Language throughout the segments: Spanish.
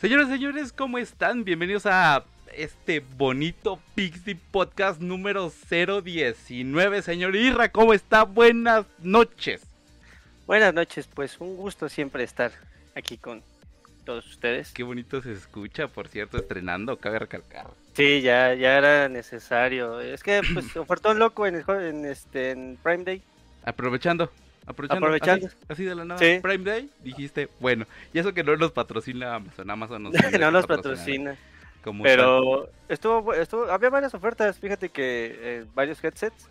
Señores, señores, ¿cómo están? Bienvenidos a este bonito Pixie Podcast número 019. Señor Irra, ¿cómo está? Buenas noches. Buenas noches, pues un gusto siempre estar aquí con todos ustedes. Qué bonito se escucha, por cierto, estrenando, cabe recalcar. Sí, ya, ya era necesario. Es que pues ofertón loco en, el, en este en Prime Day. Aprovechando. Aprovechando, Aprovechando. Así, así de la nada. Sí. Prime Day, dijiste, bueno, y eso que no nos patrocina Amazon, Amazon nos no nos patrocina. Como Pero estuvo, estuvo, había varias ofertas, fíjate que eh, varios headsets.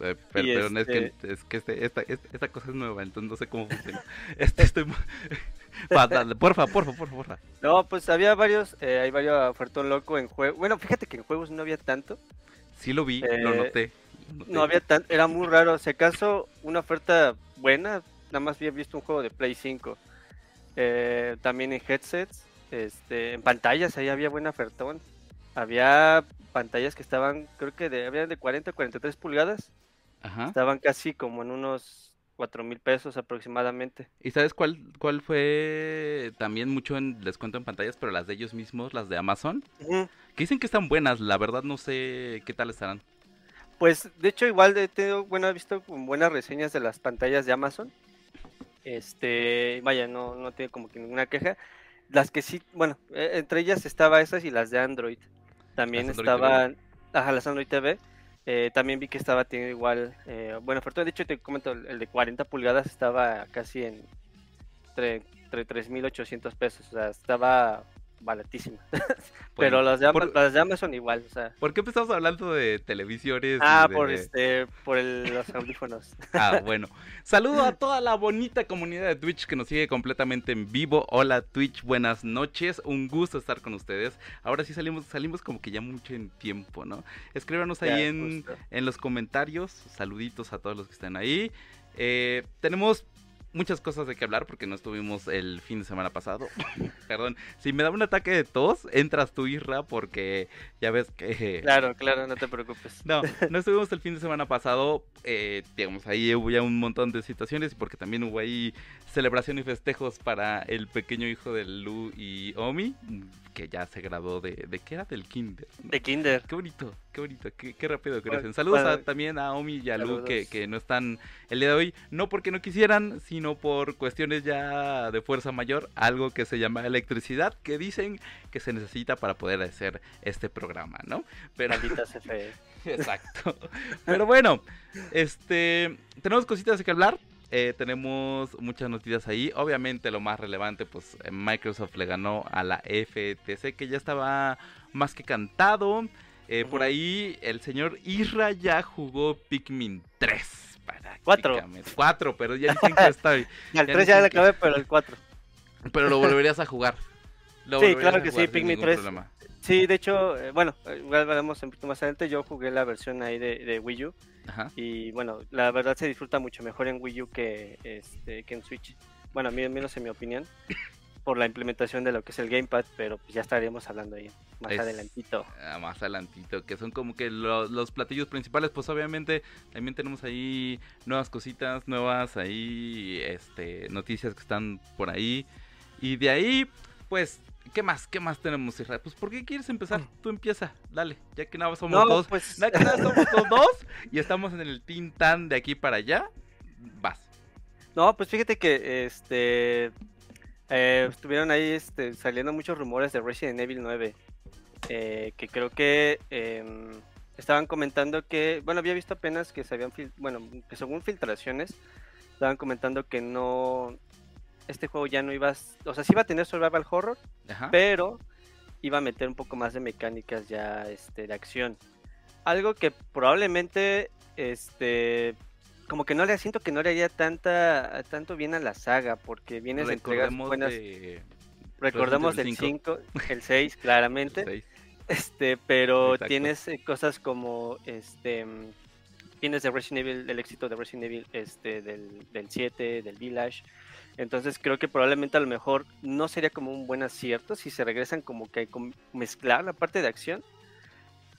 Eh, pero, es que, este- es que este- esta, esta, esta cosa es nueva, entonces no sé cómo funciona. Este, estoy... porfa, porfa, porfa, porfa. No, pues había varios, eh, hay varios ofertón loco en juegos. Bueno, fíjate que en juegos no había tanto. Sí lo vi, Eh, lo noté. No había tan, era muy raro. Si acaso una oferta buena, nada más había visto un juego de Play 5. Eh, también en headsets, este, en pantallas, ahí había buena ofertón. Había pantallas que estaban, creo que de, había de 40 a 43 pulgadas. Ajá. Estaban casi como en unos 4 mil pesos aproximadamente. ¿Y sabes cuál, cuál fue también mucho en descuento en pantallas, pero las de ellos mismos, las de Amazon? Que dicen que están buenas, la verdad no sé qué tal estarán. Pues de hecho igual he tenido, bueno, he visto buenas reseñas de las pantallas de Amazon. Este, vaya, no, no tiene como que ninguna queja. Las que sí, bueno, eh, entre ellas estaba esas y las de Android. También Las Android estaban, ajá, las Android TV. eh, también vi que estaba teniendo igual, eh, bueno, oferta. De hecho, te comento, el de 40 pulgadas estaba casi en entre, entre 3.800 pesos. O sea, estaba baratísima. Pero las por- de Amazon igual, o sea. ¿Por qué empezamos hablando de televisiones? Ah, de- por este, por el- los audífonos. Ah, bueno. Saludo a toda la bonita comunidad de Twitch que nos sigue completamente en vivo. Hola Twitch, buenas noches. Un gusto estar con ustedes. Ahora sí salimos, salimos como que ya mucho en tiempo, ¿no? Escríbanos ahí en, en los comentarios. Saluditos a todos los que están ahí. Eh, tenemos muchas cosas de que hablar porque no estuvimos el fin de semana pasado. Perdón, si me da un ataque de tos, entras tú, Isra, porque ya ves que... Claro, claro, no te preocupes. No, no estuvimos el fin de semana pasado. eh, digamos, ahí hubo ya un montón de situaciones porque también hubo ahí celebración y festejos para el pequeño hijo de Lu y Omi, que ya se graduó de... ¿De qué era? Del kinder. ¿no? De Kinder. Qué bonito, qué bonito, qué, qué rápido crecen. Saludos a- bueno, también a Omi y a Lu que, que no están el día de hoy, no porque no quisieran, sino por cuestiones ya de fuerza mayor, algo que se llama electricidad, que dicen que se necesita para poder hacer este programa, ¿no? Pero Maldita CFE. Exacto. Pero bueno, este, tenemos cositas de que hablar. eh, tenemos muchas noticias ahí. Obviamente lo más relevante, pues Microsoft le ganó a la FTC, que ya estaba más que cantado. Eh, Por ahí el señor Isra ya jugó Pikmin 3. Cuatro. Cuatro, pero ya dicen que está. Y al 3 ya le acabé, pero el 4. Pero lo volverías a jugar. Lo Sí, claro que sí, jugar Pikmin ningún 3. problema. Sí, de hecho, eh, bueno, igual veremos un poquito más adelante. Yo jugué la versión ahí de, de Wii U. Ajá. Y bueno, la verdad se disfruta mucho mejor en Wii U que, este, que en Switch. Bueno, a mí, al menos en mi opinión. Por la implementación de lo que es el Gamepad, pero pues ya estaríamos hablando ahí más Es- adelantito. ah, más adelantito, que son como que lo- los platillos principales, pues obviamente también tenemos ahí nuevas cositas, nuevas ahí, este, noticias que están por ahí. Y de ahí, pues, ¿qué más? ¿Qué más tenemos, Isra? Pues, ¿por qué quieres empezar? Tú empieza, dale, ya que nada somos No, dos. pues Ya que nada somos los dos y estamos en el Team Tan de aquí para allá, vas. No, pues fíjate que este eh, estuvieron ahí este, saliendo muchos rumores de Resident Evil 9. eh, que creo que em, estaban comentando que, bueno, había visto apenas que se habían, bueno, que según filtraciones, estaban comentando que no, este juego ya no iba, a o sea, sí iba a tener survival horror, Ajá. pero iba a meter un poco más de mecánicas ya este, de acción. Algo que probablemente, este, como que no le siento que no le haría tanta, tanto bien a la saga, porque vienes de entregas buenas. de Recordemos del Resident 5, el 6, claramente. seis. Este, pero Exacto. tienes eh, cosas como este mm, tienes de Resident Evil, el éxito de Resident Evil este del, del 7, del Village. Entonces creo que probablemente a lo mejor no sería como un buen acierto si se regresan como que mezclar la parte de acción.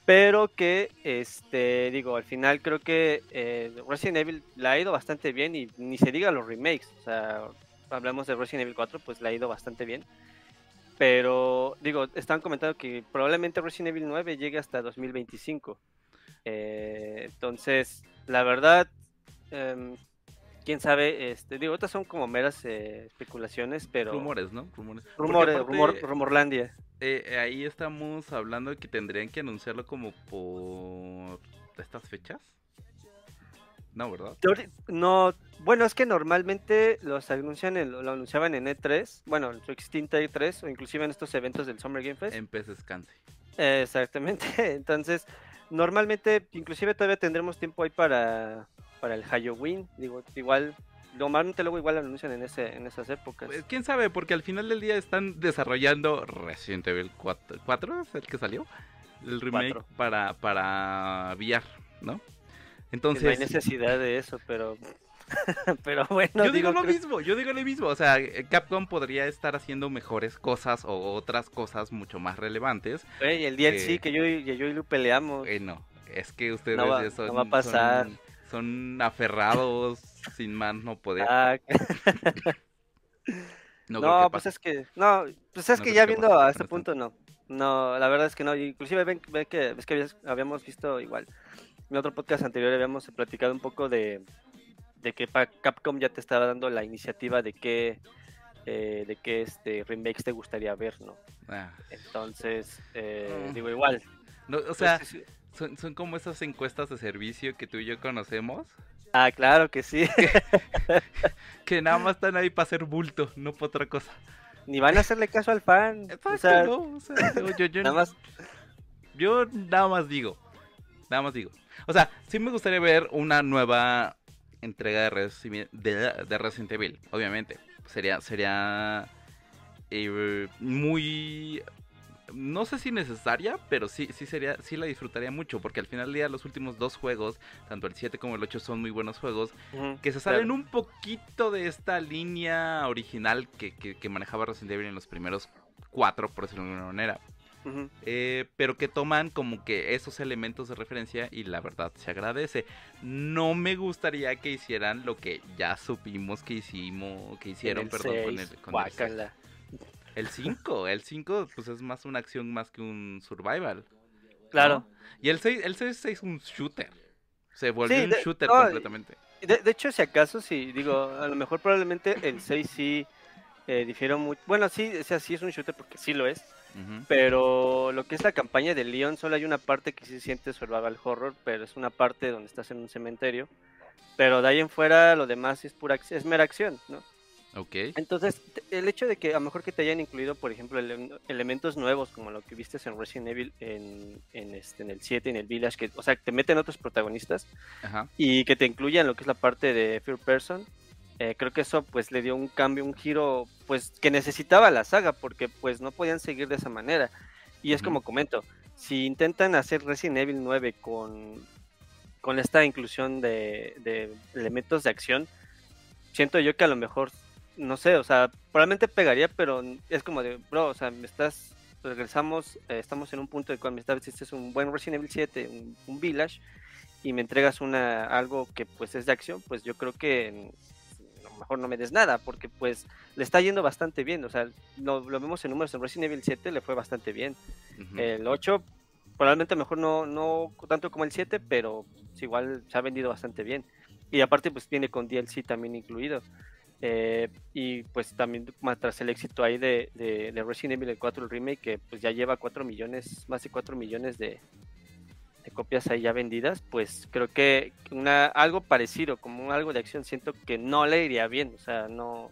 Pero que, este, digo, al final creo que eh, Resident Evil la ha ido bastante bien y ni se diga los remakes. O sea, hablamos de Resident Evil 4, pues la ha ido bastante bien. Pero, digo, están comentando que probablemente Resident Evil 9 llegue hasta 2025. Eh, entonces, la verdad, em, quién sabe, este, digo, estas son como meras eh, especulaciones, pero... Rumores, ¿no? Rumores. Rumores, rumor, rumorlandia. Eh, ahí estamos hablando de que tendrían que anunciarlo como por estas fechas. No, ¿verdad? No, bueno, es que normalmente los anuncian lo anunciaban en E3, bueno, en su extinta E3 o inclusive en estos eventos del Summer Game Fest. En PC Scanse. exactamente. Entonces, normalmente inclusive todavía tendremos tiempo ahí para para el Halloween, digo, igual normalmente luego igual lo anuncian en ese en esas épocas. Pues, quién sabe, porque al final del día están desarrollando Resident Evil 4, 4 es el que salió, el remake para para VR, ¿no? Entonces, no hay necesidad de eso, pero pero bueno. Yo digo, lo mismo, yo digo lo mismo. O sea, Capcom podría estar haciendo mejores cosas o otras cosas mucho más relevantes. y el DLC que, yo, y yo y Lu peleamos. Eh, no, es que ustedes no va, son, no va a pasar. Son, aferrados sin más no poder. Ah, no, pues es que, no, pues es que ya viendo a este punto no. No, la verdad es que no. Inclusive ven, que, ves que habíamos visto igual en otro podcast anterior habíamos platicado un poco de, que Capcom ya te estaba dando la iniciativa de qué eh, de qué este remakes te gustaría ver, ¿no? Ah. Entonces, eh, mm. digo igual. o sea, son, como esas encuestas de servicio que tú y yo conocemos. Ah, claro que sí. Que, nada más están ahí para hacer bulto, no para otra cosa. Ni van a hacerle caso al fan. o sea, yo, yo, nada más... yo nada más digo, nada más digo. O sea, sí me gustaría ver una nueva entrega de, Resident Evil, obviamente. Sería, sería eh, muy no sé si necesaria, pero sí, sí sería, sí la disfrutaría mucho, porque al final del día los últimos dos juegos, tanto el 7 como el 8 son muy buenos juegos, que se salen un poquito de esta línea original que, que, manejaba Resident Evil en los primeros cuatro, por decirlo de alguna manera. Eh, pero que toman como que esos elementos de referencia y la verdad se agradece. No me gustaría que hicieran lo que ya supimos que hicimos, que hicieron, perdón, con el, con el 5. El 5 pues es más una acción más que un survival. Claro. Y el 6, el 6 es un shooter. Se volvió un shooter completamente. De, hecho, si acaso, si digo, a lo mejor probablemente el 6 sí eh, difiere mucho. Bueno, sí, o sea, sí es un shooter porque sí lo es. Pero lo que es la campaña de Leon, solo hay una parte que sí se siente survival horror, pero es una parte donde estás en un cementerio. Pero de ahí en fuera lo demás es pura es mera acción, ¿no? Ok. Entonces, el hecho de que a lo mejor que te hayan incluido, por ejemplo, elementos nuevos, como lo que viste en Resident Evil en, en, este, en el 7, en el Village, que, o sea, te meten otros protagonistas y que te incluyan lo que es la parte de Fear Person, eh, creo que eso pues le dio un cambio, un giro pues que necesitaba la saga porque pues no podían seguir de esa manera. Y es como comento, si intentan hacer Resident Evil 9 con, con esta inclusión de, de elementos de acción, siento yo que a lo mejor, no sé, o sea, probablemente pegaría, pero es como de, bro, o sea, me estás, regresamos, eh, estamos en un punto de cuando me este es un buen Resident Evil 7, un, un, Village, y me entregas una algo que pues es de acción, pues yo creo que mejor no me des nada, porque pues le está yendo bastante bien, o sea, lo, vemos en números en Resident Evil 7, le fue bastante bien. El 8 probablemente mejor no, no tanto como el 7, pero pues, igual se ha vendido bastante bien. Y aparte pues viene con DLC también incluido. Eh, y pues también tras el éxito ahí de, de, de Resident Evil 4 el remake que pues ya lleva 4 millones, más de 4 millones de, copias ahí ya vendidas, pues creo que una, algo parecido, como algo de acción, siento que no le iría bien, o sea, no,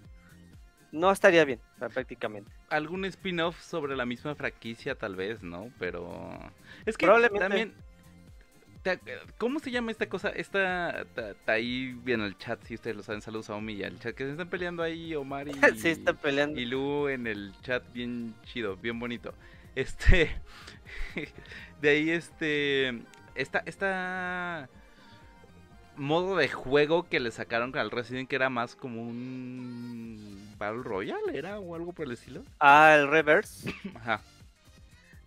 no estaría bien, prácticamente. Algún spin-off sobre la misma franquicia, tal vez, ¿no? Pero es que también. ¿Cómo se llama esta cosa? Esta está ahí en el chat, si ustedes lo saben, saludos a Omi y al chat, que se están peleando ahí Omar y, sí, peleando. y Lu en el chat, bien chido, bien bonito. Este, de ahí este, esta, esta modo de juego que le sacaron al Resident que era más como un Battle Royale, ¿era? O algo por el estilo. Ah, el Reverse. Ajá.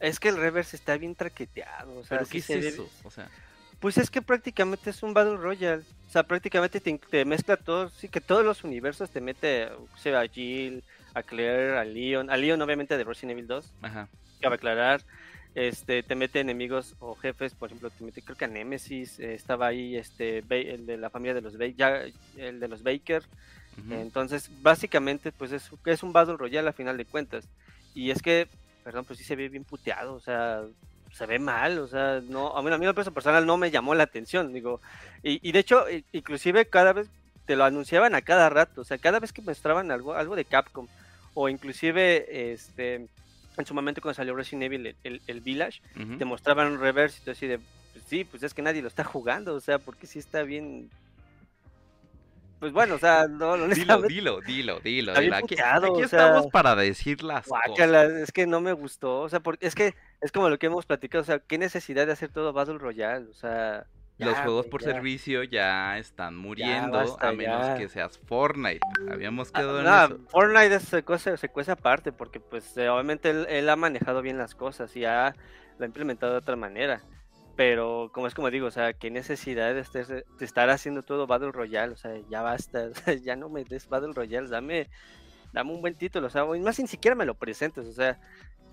Es que el Reverse está bien traqueteado. O sea, ¿Pero qué es eso? O sea... Pues es que prácticamente es un Battle Royale. O sea, prácticamente te, mezcla todos, sí, que todos los universos te mete, o sea, a Jill, a Claire, a Leon, a Leon obviamente de Resident Evil 2, Ajá. cabe aclarar, este, te mete enemigos o jefes, por ejemplo, te mete, creo que a Nemesis, eh, estaba ahí, este, el de la familia de los Baker, ya, el de los Baker, ujú. entonces, básicamente, pues es, es un Battle Royale a final de cuentas. Y es que, perdón, pues sí se ve bien puteado, o sea, se ve mal, o sea, no, a mí, a mí lo personal no me llamó la atención, digo. Y, y de hecho, inclusive cada vez te lo anunciaban a cada rato, o sea, cada vez que mostraban algo, algo de Capcom, o inclusive, este, en su momento cuando salió Resident Evil, el, el- el Village, te mostraban un reverse y tú así de, pues sí, pues es que nadie lo está jugando, o sea, porque sí está bien... Pues bueno, o sea, no, Dilo, honestamente, dilo, dilo, dilo. Bien dilo. Aquí, puteado, aquí o sea, estamos para decir las cosas. Guácala, es que no me gustó, o sea, porque es que es como lo que hemos platicado, o sea, qué necesidad de hacer todo Battle Royale, o sea, Los ya, juegos güey, por ya. servicio ya están muriendo, basta, a menos ya. que seas Fortnite. Habíamos Ah, quedado en no, eso. Fortnite es se cuece, se cuece aparte, porque pues eh, obviamente él, él ha manejado bien las cosas y ha, lo ha implementado de otra manera, pero como es como digo, o sea, qué necesidad de, estar- de estar haciendo todo Battle Royale, o sea, ya basta, ya no me des Battle Royale, dame, dame un buen título, o sea, más ni siquiera me lo presentes, o sea,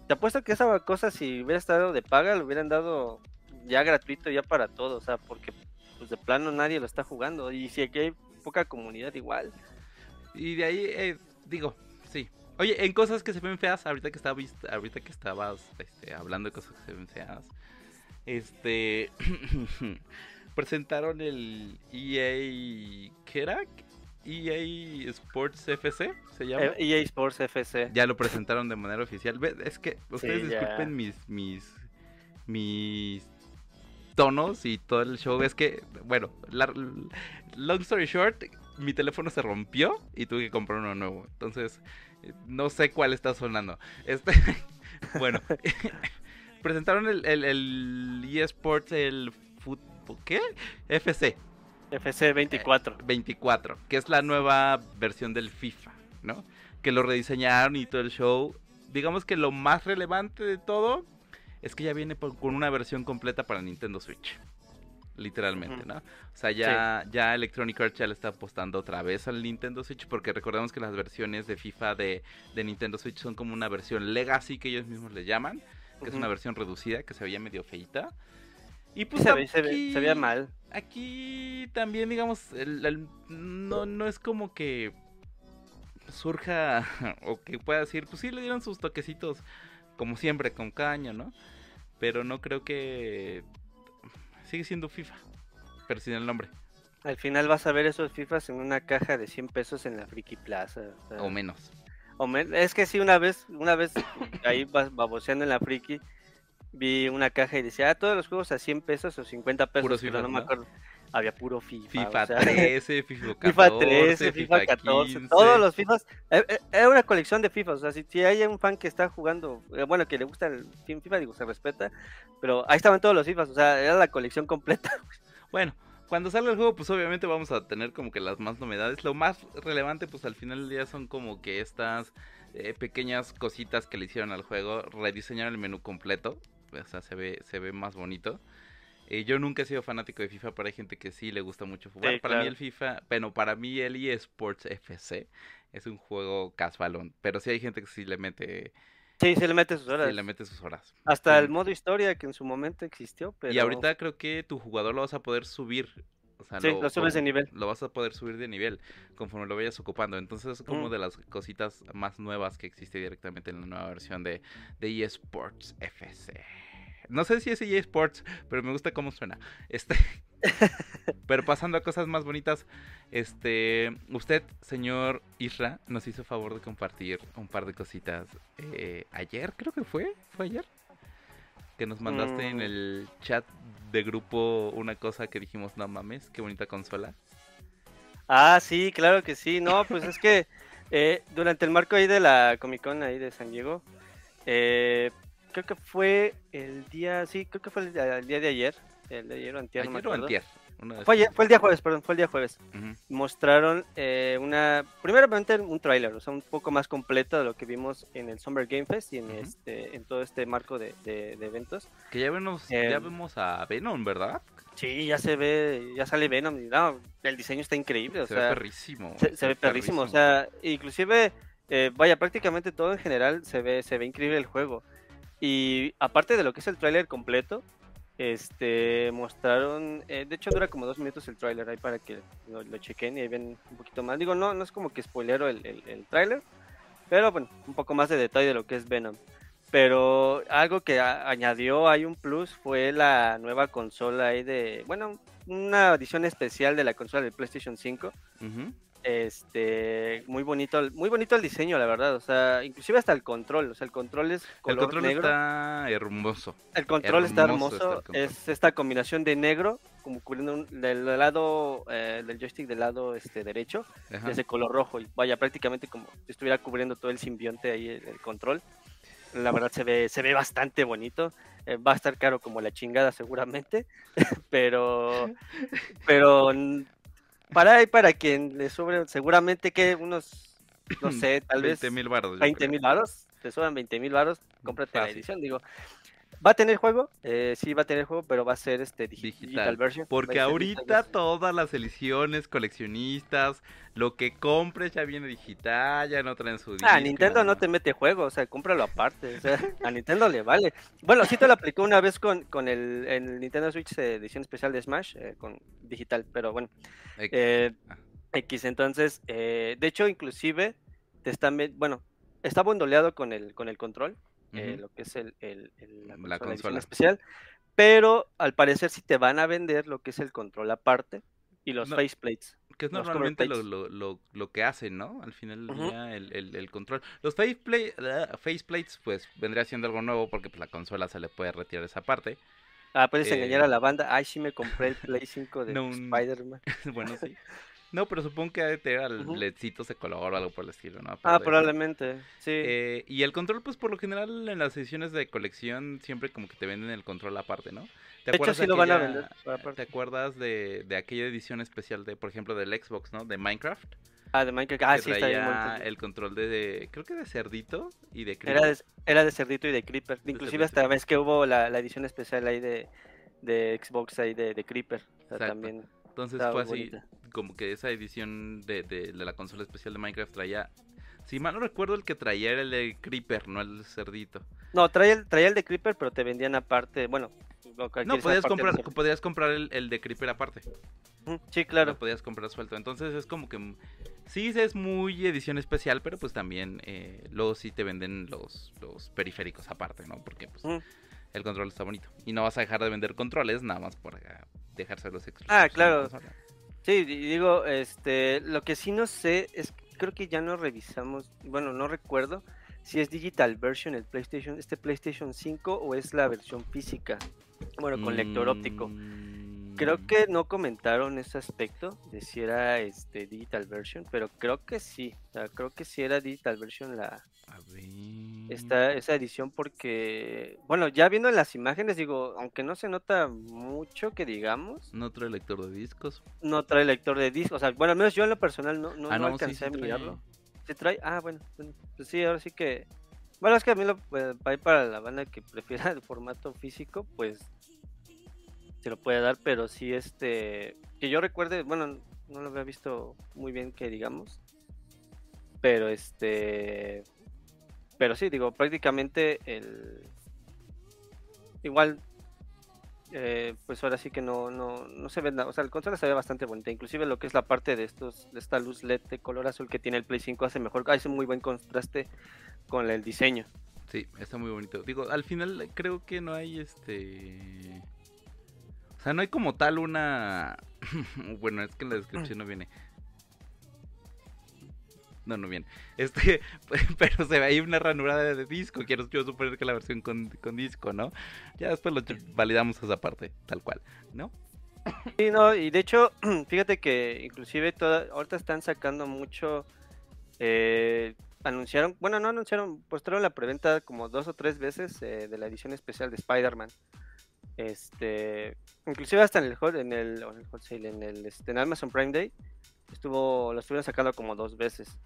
te apuesto que esa cosa si hubiera estado de paga, lo hubieran dado ya gratuito ya para todo, o sea, porque pues de plano nadie lo está jugando y si aquí hay poca comunidad igual. Y de ahí, eh, digo, sí. Oye, en cosas que se ven feas, ahorita que, estaba, ahorita que estabas este, hablando de cosas que se ven feas, este, presentaron el EA, ¿qué era? EA Sports FC, se llama. Eh, EA Sports FC. Ya lo presentaron de manera oficial. Es que ustedes disculpen mis, mis, mis tonos y todo el show. Es que, bueno, la- long story short, mi teléfono se rompió y tuve que comprar uno nuevo. Entonces, no sé cuál está sonando. Este, bueno, presentaron el, el, el eSports, el fútbol, ¿qué? FC. FC 24. 24, que es la nueva versión del FIFA, ¿no? Que lo rediseñaron y todo el show. Digamos que lo más relevante de todo es que ya viene por- con una versión completa para Nintendo Switch. Literalmente. ¿no? O sea, ya, ya Electronic Arts ya le está apostando otra vez al Nintendo Switch porque recordemos que las versiones de FIFA de, de Nintendo Switch son como una versión legacy que ellos mismos le llaman, que es una versión reducida que se veía medio feita. Y pues se, ve, se, ve- aquí- se veía mal. Aquí también, digamos, el- el- no, no es como que surja o que pueda decir, pues sí le dieron sus toquecitos, como siempre, con cada año, ¿no? Pero no creo que sigue siendo FIFA, pero sin el nombre, Al final vas a ver esos FIFAs en una caja de 100 pesos en la Friki Plaza. o sea, o menos. Es que sí, una vez, una vez ahí baboseando en la Friki, vi una caja y decía, ah, todos los juegos a 100 pesos o 50 pesos. Pero no me acuerdo. Había puro FIFA. FIFA o sea, 13, FIFA 14, FIFA 13, FIFA 14, 15. todos los FIFAs. eh, eh, Era una colección de FIFAs. O sea, si, si hay un fan que está jugando, eh, bueno, que le gusta el FIFA, digo, se respeta. Pero ahí estaban todos los FIFAs. O sea, era la colección completa. Bueno, cuando salga el juego, pues obviamente vamos a tener como que las más novedades. Lo más relevante, pues al final del día son como que estas eh, pequeñas cositas que le hicieron al juego. Rediseñaron el menú completo. O sea, se ve, se ve más bonito. Eh, yo nunca he sido fanático de FIFA, pero hay gente que sí le gusta mucho jugar. Sí, para mí el FIFA, bueno, para mí el eSports FC es un juego casualón. Pero sí hay gente que sí le mete, Sí, se le mete sus horas. sí le mete sus horas. Hasta Sí. el modo historia que en su momento existió. Pero... Y ahorita creo que tu jugador lo vas a poder subir. O sea, Sí, lo subes de nivel. Lo vas a poder subir de nivel conforme lo vayas ocupando. Entonces es como Mm. de las cositas más nuevas que existe directamente en la nueva versión de, de eSports FC. No sé si es eSports, pero me gusta cómo suena. Este, pero pasando a cosas más bonitas, este, usted, señor Isra, nos hizo favor de compartir un par de cositas eh, ayer, creo que fue, fue ayer, que nos mandaste en Mm. el chat de grupo una cosa que dijimos, no mames, qué bonita consola. Ah, sí, claro que sí. No, pues es que eh, durante el marco ahí de la Comic Con ahí de San Diego, eh, creo que fue el día, sí, creo que fue el, día el día de ayer, el de ayer o antier, no me Ayer o acuerdo. antier, una de Fue, esas ayer- fue el día jueves, perdón, fue el día jueves. Mostraron eh, una, primeramente un tráiler, o sea, un poco más completo de lo que vimos en el Summer Game Fest y en este, en todo este marco de, de- de eventos. Que ya vemos, Em, ya vemos a Venom, ¿verdad? Sí, ya se ve, ya sale Venom y no, el diseño está increíble, o se sea, ve perrísimo. se, se ve perrísimo, o sea, inclusive eh, vaya, prácticamente todo en general se ve, se ve increíble el juego. Y aparte de lo que es el tráiler completo, este mostraron, eh, de hecho dura como dos minutos el tráiler ahí para que lo, chequen y ven un poquito más. Digo, no, no es como que spoilero el, el, tráiler, pero bueno, un poco más de detalle de lo que es Venom. Pero algo que añadió hay un plus fue la nueva consola ahí de, bueno, una edición especial de la consola de PlayStation 5. Este, muy bonito, muy bonito el diseño, la verdad. O sea, inclusive hasta el control. O sea, el control es color El control está hermoso. El control está hermoso. es esta combinación de negro, como cubriendo del lado eh, del joystick del lado este derecho, es de color rojo. Y vaya, prácticamente como si estuviera cubriendo todo el simbionte ahí el control. La verdad se ve, se ve bastante bonito. Eh, va a estar caro como la chingada seguramente, pero, pero para, para quien le sobre seguramente que unos, no sé, tal vez 20 mil baros. 20 mil baros, te sobran 20 mil baros, cómprate la edición, digo. ¿Va a tener juego? Eh, sí, va a tener juego, pero va a ser este digital, version. Porque ahorita todas las ediciones coleccionistas, lo que compres ya viene digital, ya no traen su Ah, Nintendo no te mete juego, o sea, cómpralo aparte. O sea, a Nintendo le vale. Bueno, sí te lo aplicó una vez con, con el, Nintendo Switch edición especial de Smash, eh, con digital, pero bueno. X, eh, X entonces, de hecho, inclusive, te están, bueno, está bondoleado con el, con el control eh, lo que es el, la, consola, especial. Pero al parecer si te van a vender lo que es el control aparte y los faceplates. Que es normalmente lo, lo, lo, que hacen, ¿no? Al final día, el, el, control. Los faceplates, faceplates, pues vendría siendo algo nuevo porque pues, la consola se le puede retirar esa parte. Ah, puedes engañar a eh, la banda. Ay, sí me compré el Play 5 de Spider-Man. bueno, sí. No, pero supongo que debe tener ledcitos de color o algo por el estilo, ¿no? ah, probablemente, sí. Eh, y el control, pues por lo general en las ediciones de colección siempre como que te venden el control aparte, ¿no? ¿Te de hecho, sí lo van a vender. ¿Te acuerdas de, de, aquella edición especial de, por ejemplo, del Xbox, ¿no? De Minecraft. Ah, de Minecraft. Ah, sí, está bien. El control de, creo que de cerdito y de creeper. Era de, era de cerdito y de creeper. Inclusive hasta vez que hubo la, la, edición especial ahí de, de Xbox ahí de, de creeper. O sea, también entonces fue así, como que esa edición de, de, la consola especial de Minecraft traía, si mal no recuerdo, el que traía era el de Creeper, no el cerdito. No, traía el, traía el de Creeper, pero te vendían aparte, bueno. No, podías comprar, podías comprar el, el, de Creeper aparte. Sí, claro. Lo podías comprar suelto. Entonces es como que sí es muy edición especial, pero pues también eh, luego sí te venden los, los periféricos aparte, ¿no? Porque pues el control está bonito. Y no vas a dejar de vender controles nada más por dejárselos exclusivos. Ah, claro. Sí, digo, este, lo que sí no sé es creo que ya no revisamos, bueno, no recuerdo si es digital version el PlayStation, este PlayStation 5 o es la versión física. Bueno, con lector óptico. Creo que no comentaron ese aspecto de si era este digital version, pero creo que sí. creo que sí era digital version la Esta, esa edición porque, bueno, ya viendo las imágenes, digo, aunque no se nota mucho que digamos. No trae lector de discos. No trae lector de discos. O sea, bueno, al menos yo en lo personal no, no, ah, alcancé a mirarlo. ¿Se trae? Ah, bueno, pues sí, ahora sí que... Bueno, es que a mí lo, eh, para la banda que prefiera el formato físico, pues se lo puede dar, pero sí este, que yo recuerde, bueno, no lo había visto muy bien que digamos, pero este, pero sí, digo, prácticamente el, igual, eh, pues ahora sí que no, no, no se ve nada, o sea, el control se ve bastante bonita, inclusive lo que es la parte de estos, de esta luz LED de color azul que tiene el Play 5 hace mejor, hace muy buen contraste con el diseño. Sí, está muy bonito. Digo, al final creo que no hay este o sea, no hay como tal una... bueno, es que en la descripción no viene. No, no viene. Este, pero se ve ahí una ranura de, disco. Quiero yo suponer que la versión con, disco, ¿no? Ya después lo validamos esa parte, tal cual, ¿no? Sí, no, y de hecho, fíjate que inclusive toda, ahorita están sacando mucho. Eh, anunciaron, bueno, no anunciaron, postraron la preventa como dos o tres veces eh, de la edición especial de Spider-Man. Este, inclusive hasta en el hot, en el, en el en el este, en Amazon Prime Day, estuvo, lo estuvieron sacando como dos veces.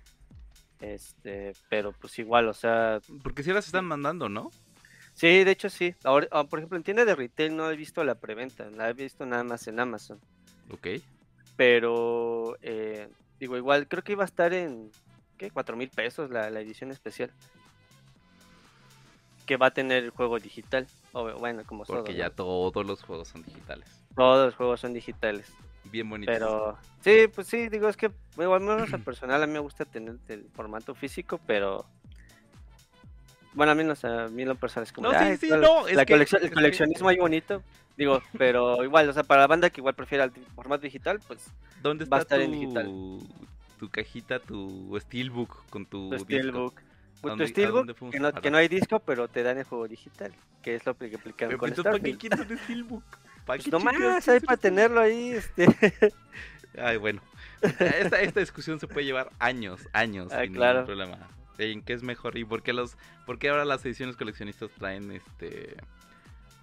Este, pero pues igual, o sea. Porque si las están mandando, ¿no? Sí, de hecho sí. Ahora, ah, por ejemplo, en tienda de retail no he visto la preventa, la he visto nada más en Amazon. Ok. Pero, eh, digo, igual, creo que iba a estar en ¿qué? 4 mil pesos la, la edición especial. Que va a tener el juego digital. O, bueno, como Porque todo, ya ¿no? todos los juegos son digitales. Todos los juegos son digitales. Bien bonitos. Pero sí, pues sí, digo, es que bueno, al menos al personal a mí me gusta tener el formato físico, pero bueno, a mí no sé, a mí lo personal es como No, de, sí, "Ay, sí, no, es la que- es el que- coleccionismo ahí bonito, digo, pero igual, o sea, para la banda que igual prefiere el formato digital, pues ¿Dónde va a estar tu, en digital. tu cajita, tu steelbook con tu, tu disco? Steelbook. ¿A Tu dónde- a Steelbook, que no, que no hay disco, pero te dan el juego digital, que es lo que aplicaron Pero, con entonces, ¿para qué quieres un steelbook? ¿Para Pues nomás, ahí para tenerlo ahí, este, Ay, bueno. Esta, esta discusión se puede llevar años, años, Ah, sin claro. ningún problema. ¿En qué es mejor? ¿Y por qué, los, por qué ahora las ediciones coleccionistas traen este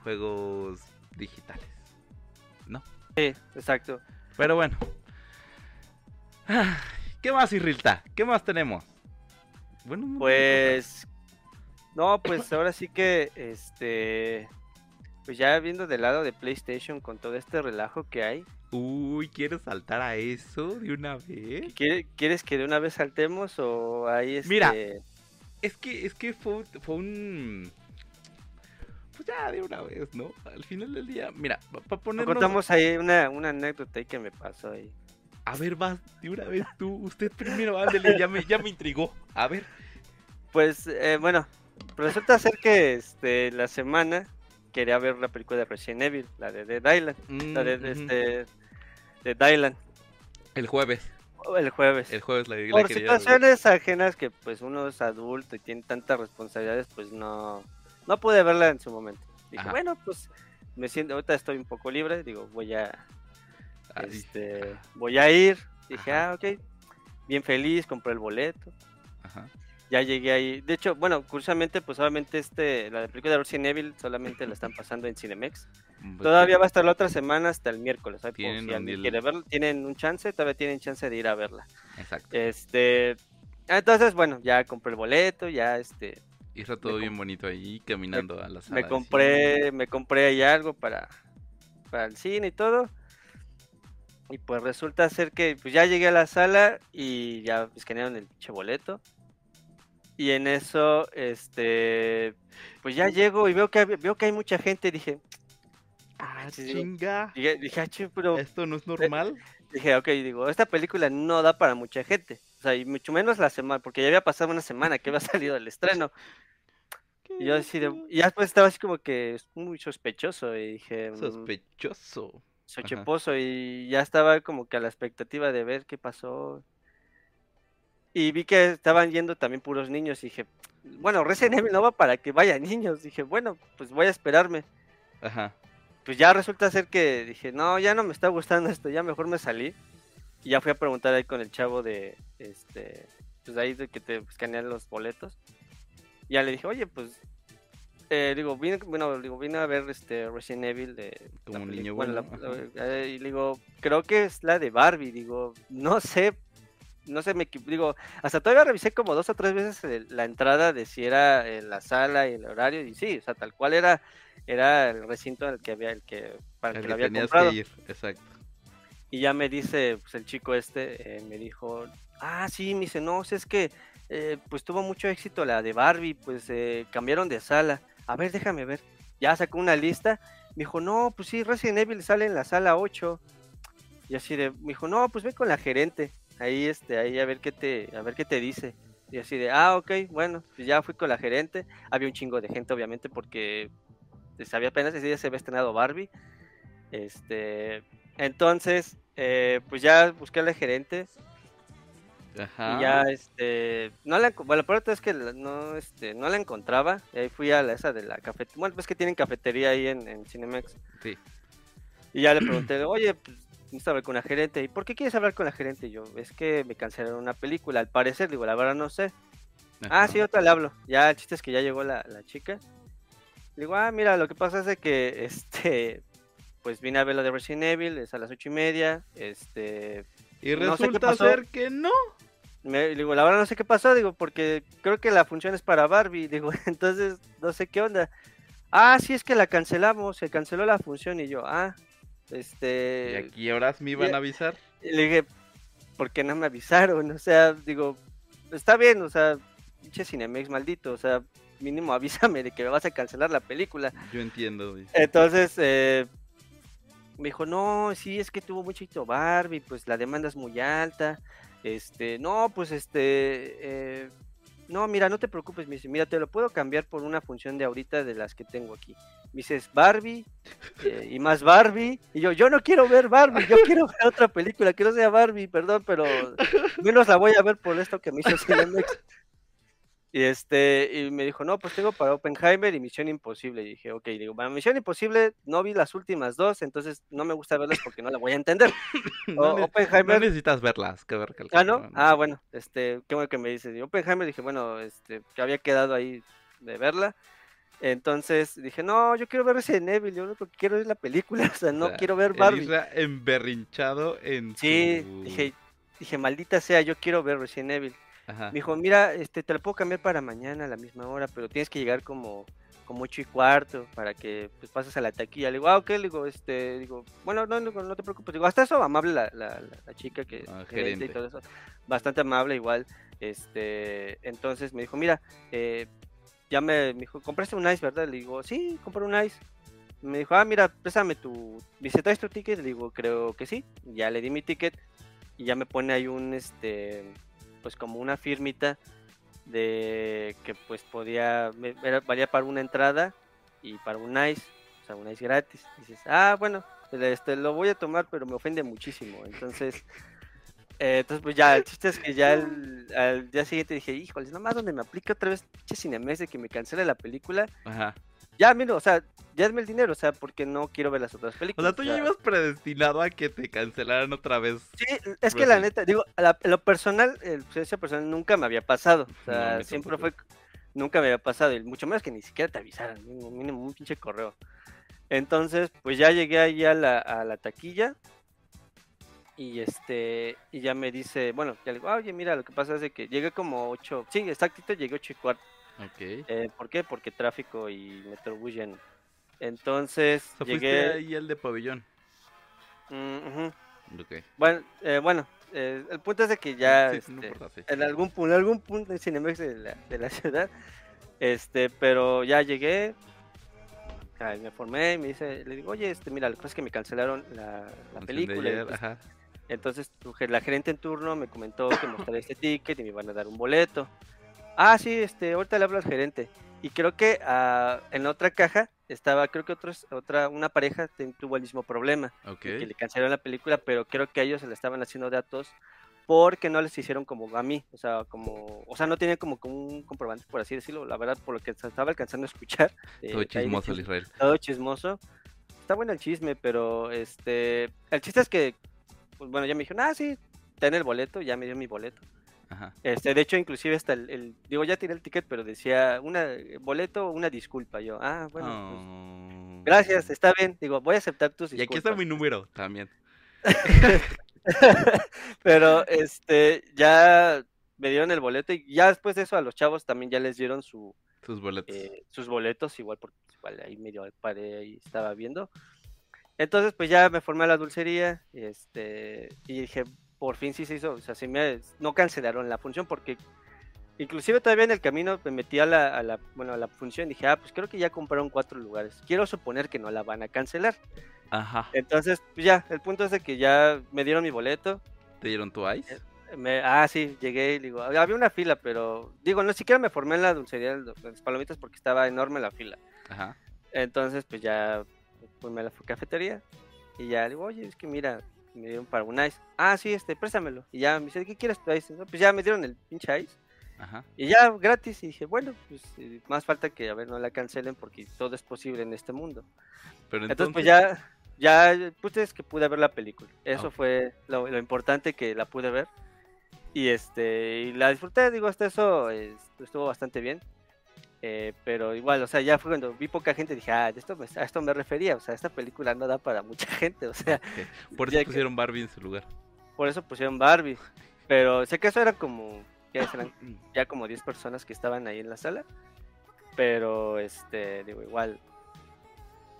juegos digitales? ¿No? sí, exacto. Pero bueno. ¿Qué más, Irrilta? ¿Qué más tenemos? Bueno. Pues no, pues ahora sí que este pues ya viendo del lado de PlayStation con todo este relajo que hay, Uy, ¿quieres saltar a eso de una vez? ¿quiere- ¿quieres que de una vez saltemos o hay este Mira, Es que, es que fue, fue un... Pues ya, de una vez, ¿no? Al final del día, mira, para no ponernos... contamos ahí una, una anécdota ahí que me pasó ahí. A ver, vas, de una vez tú, usted primero, ándele, ya me, ya me intrigó. A ver. Pues eh, bueno, resulta ser que este la semana quería ver la película de Resident Evil, la de Dead Island, la de, Mm, ujú. este de Island El jueves, el jueves. el jueves la, la Por ver. situaciones ajenas que pues uno es adulto y tiene tantas responsabilidades, pues no, no pude verla en su momento. Dije, Ajá. bueno, pues me siento, ahorita estoy un poco libre, digo, voy a, Ay, este, voy a ir. Dije, Ajá. ah, ok, bien feliz, compré el boleto. Ajá. Ya llegué ahí. De hecho, bueno, curiosamente, pues obviamente este, la película de Resident Evil solamente la están pasando en Cinemex. Pues, Todavía va a estar la otra semana hasta el miércoles. Tienen si alguien quiere verla, tienen un chance, todavía tienen chance de ir a verla. Exacto. Este, entonces, bueno, ya compré el boleto, ya este, Y todo me bien bonito ahí, caminando a la sala. me compré, me compré ahí algo para, para el cine y todo. Y pues resulta ser que pues ya llegué a la sala y ya escanearon el pinche boleto. Y en eso, este, pues ya llego y veo que, veo que hay mucha gente. Dije, Ah, sí, sí. chinga. dije, dije, "Ah, pero Esto no es normal. Dije, ok, digo, esta película no da para mucha gente. O sea, y mucho menos la semana, porque ya había pasado una semana que había salido el estreno. Y yo así de, y ya después estaba así como que muy sospechoso. Y dije, mm, Sospechoso. sospechoso. Y ya estaba como que a la expectativa de ver qué pasó. Y vi que estaban yendo también puros niños. Y dije, bueno, Resident Evil no va para que vayan niños. Dije, bueno, pues voy a esperarme. Ajá. pues ya resulta ser que dije, no, ya no me está gustando esto, ya mejor me salí. Y ya fui a preguntar ahí con el chavo de, este, pues ahí de que te escanean los boletos. Y ya le dije, oye, pues, eh, digo, vine, bueno, digo, vine a ver este Resident Evil de... Como la un niño bueno, bueno, la- la- eh, y le digo, creo que es la de Barbie, digo, no sé, no sé, me digo, hasta todavía revisé como dos o tres veces el- la entrada de si era en la sala y el horario, y sí, o sea, tal cual era, era el recinto en el que había, el que, para el que que lo había comprado. que ir. Exacto. Y ya me dice, pues el chico este, eh, me dijo, ah, sí, me dice, no, sea, es que, eh, pues tuvo mucho éxito la de Barbie, pues eh, cambiaron de sala. A ver, déjame ver. Ya sacó una lista. Me dijo, no, pues sí, Resident Evil sale en la sala 8. Y así de, me dijo, no, pues ve con la gerente. Ahí, este, ahí a ver qué te, a ver qué te dice. Y así de, ah, ok, bueno, pues ya fui con la gerente. Había un chingo de gente, obviamente, porque pues, había apenas ese día se había estrenado Barbie. Este, entonces, eh, pues ya busqué a la gerente Ajá. y ya, este, no la, bueno, es que no, este, no la encontraba. Y ahí fui a la, esa de la cafetería, bueno, pues que tienen cafetería ahí en, en Cinemex. Sí. Y ya le pregunté, oye, pues, necesito hablar con la gerente. ¿Y por qué quieres hablar con la gerente? Y yo, es que me cancelaron una película, al parecer, digo, la verdad no sé. Ah, sí, otra le hablo. Ya el chiste es que ya llegó la, la chica. Le digo, ah, mira, lo que pasa es de que, este, pues vine a ver la de Resident Evil, es a las ocho y media, este, Y no resulta ser que no. me, digo, la verdad no sé qué pasó, digo, porque creo que la función es para Barbie, digo, entonces no sé qué onda. Ah, sí, es que la cancelamos, se canceló la función y yo, ah, Y este, aquí horas me iban a avisar. y le dije, ¿por qué no me avisaron? O sea, digo, está bien, o sea, pinche Cinemex maldito, o sea, mínimo avísame de que me vas a cancelar la película. Yo entiendo, güey. Entonces, eh, me dijo, no, sí, es que tuvo mucho éxito Barbie, pues la demanda es muy alta. Este, no, pues este, eh, no, mira, no te preocupes, me dice, mira, te lo puedo cambiar por una función de ahorita de las que tengo aquí. Me dices, Barbie eh, y más Barbie. Y yo, yo no quiero ver Barbie, yo quiero ver otra película que no sea Barbie, perdón, pero menos la voy a ver por esto que me hizo Cinemex. Y este, y me dijo, no, pues tengo para Oppenheimer y Misión Imposible. Y dije, ok, digo, para Misión Imposible no vi las últimas dos, entonces no me gusta verlas porque no la voy a entender. no, Oppenheimer... necesitas verlas, que ver Ah, ¿no? Ah, bueno, este, qué bueno que me dices. Y Oppenheimer dije, bueno, este, que había quedado ahí de verla. Entonces dije, no, yo quiero ver ese Neville, yo lo que quiero es la película, o sea, no quiero ver Barbie. emberrinchado en Sí, dije, dije, maldita sea, yo quiero ver Resident Evil. Me dijo, mira, este, te lo puedo cambiar para mañana a la misma hora, pero tienes que llegar como, como ocho y cuarto para que pues, pases a la taquilla. Le digo, ah, ok, le digo, este, digo, bueno, no, no, te preocupes. Digo, hasta eso amable la, la, la chica que ah, gerente y todo eso. Bastante amable igual. Este, entonces me dijo, mira, eh, ya me, dijo, ¿compraste un ice, verdad? Le digo, sí, compré un ice. Me dijo, ah, mira, préstame tu, dice, ¿traes tu ticket? Le digo, creo que sí. Ya le di mi ticket y ya me pone ahí un, este, pues como una firmita de que pues podía, valía para una entrada y para un ice, o sea, un ice gratis. dices, ah, bueno, pues, este, lo voy a tomar, pero me ofende muchísimo. Entonces, eh, entonces pues ya, el chiste es que ya al día siguiente dije, híjole, nomás donde me aplique otra vez pinche de que me cancele la película. Ajá ya, mira, o sea, ya es el dinero, o sea, porque no quiero ver las otras películas. O sea, tú ya ibas predestinado a que te cancelaran otra vez. Sí, es que la neta, digo, lo personal, el esa personal nunca me había pasado. O sea, siempre fue, nunca me había pasado, y mucho menos que ni siquiera te avisaran, mínimo, un pinche correo. Entonces, pues ya llegué ahí a la, a la taquilla. Y este, y ya me dice, bueno, ya le digo, oye, mira, lo que pasa es de que llegué como 8, sí, exactito, llegué 8 y cuarto. Okay. Eh, ¿Por qué? Porque tráfico y Metrobús Entonces, llegué... ahí el de pabellón. Mm, bueno, eh, bueno eh, el punto es de que ya este, en algún punto, en algún punto de Cinemex de la, de la ciudad, este, pero ya llegué, me formé y me dice, le digo, oye, este, mira, lo que pasa es que me cancelaron la, la película. Pues, entonces, la gerente en turno me comentó que mostraré este ticket y me iban a dar un boleto. Ah, sí, este, ahorita le hablo al gerente. Y creo que uh, en la otra caja estaba, creo que otros, otra, una pareja tuvo el mismo problema. Que le cancelaron la película, pero creo que a ellos se le estaban haciendo datos porque no les hicieron como a mí, o sea, como, o sea, no tienen como, como un comprobante, por así decirlo, la verdad, por lo que estaba alcanzando a escuchar. todo chismoso, Israel. Todo chismoso. Está bueno el chisme, pero este, el chiste es que, pues bueno, ya me dijeron, ah, sí, ten el boleto, ya me dio mi boleto. Este, de hecho, inclusive hasta el, digo, ya tiré el ticket, pero decía una boleto, una disculpa. Yo, ah, bueno, pues, oh. gracias, está bien. Digo, voy a aceptar tus disculpas. Y aquí está mi número también. pero, este, ya me dieron el boleto y ya después de eso a los chavos también ya les dieron su, sus boletos. Eh, sus boletos, igual porque igual ahí medio paré y estaba viendo. Entonces, pues ya me formé a la dulcería, este, y dije, por fin sí se hizo, o sea, sí me, no cancelaron la función porque inclusive todavía en el camino me metí a la, a la, bueno, a la función y dije, ah, pues creo que ya compraron cuatro lugares. Quiero suponer que no la van a cancelar. Ajá. Entonces, pues ya, el punto es de que ya me dieron mi boleto. ¿Te dieron tu ice? Eh, ah, sí, llegué y digo, había una fila, pero digo, no siquiera me formé en la dulcería de las palomitas porque estaba enorme la fila. Ajá. Entonces, pues ya formé a la cafetería y ya digo, oye, es que mira, me dieron para un ice. Ah, sí, este, préstamelo. Y ya me dice, ¿qué quieres tu ice? pues ya me dieron el pinche ice. Ajá. Y ya gratis. Y dije, bueno, pues eh, más falta que, a ver, no la cancelen porque todo es posible en este mundo. Pero entonces... pues ya, ya, pues es que pude ver la película. Eso fue lo, importante que la pude ver. Y este, y la disfruté, digo, hasta eso estuvo bastante bien. Eh, pero igual, o sea, ya fue cuando vi poca gente, dije, ah, esto a esto me refería, o sea, esta película no da para mucha gente, o sea. Por eso pusieron Barbie en su lugar. Por eso pusieron Barbie, pero sé que eso era como, ya, eran, ya como 10 personas que estaban ahí en la sala, pero este, digo, igual,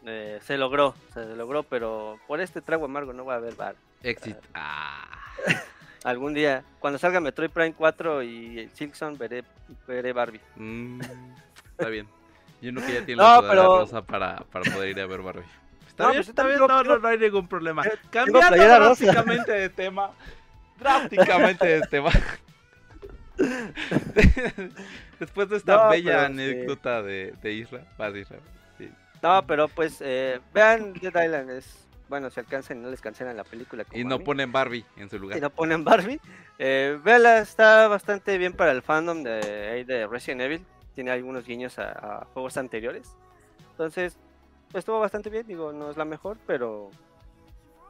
eh, se logró, se logró, pero por este trago amargo no va a haber bar. Exit. Ah. Algún día, cuando salga Metroid Prime 4 y Silkson, veré, veré Barbie. Mm, está bien. Yo no que ya tiene No, la pero- rosa para, para poder ir a ver Barbie. Está No, bien, pues, está bien, tengo- no, no, no hay ningún problema. Cambiando drásticamente de tema. Drásticamente de tema. Después de esta No, bella sí. anécdota de, de Isra, vas Isra. Sí. No, pero pues eh, vean Dead Island. Es, bueno, si alcanzan y no les cancelan la película. como Y no ponen Barbie en su lugar. y no ponen Barbie. Eh, véala, está bastante bien para el fandom de, de Resident Evil. Tiene algunos guiños a, a juegos anteriores. Entonces, pues, estuvo bastante bien. Digo, no es la mejor, pero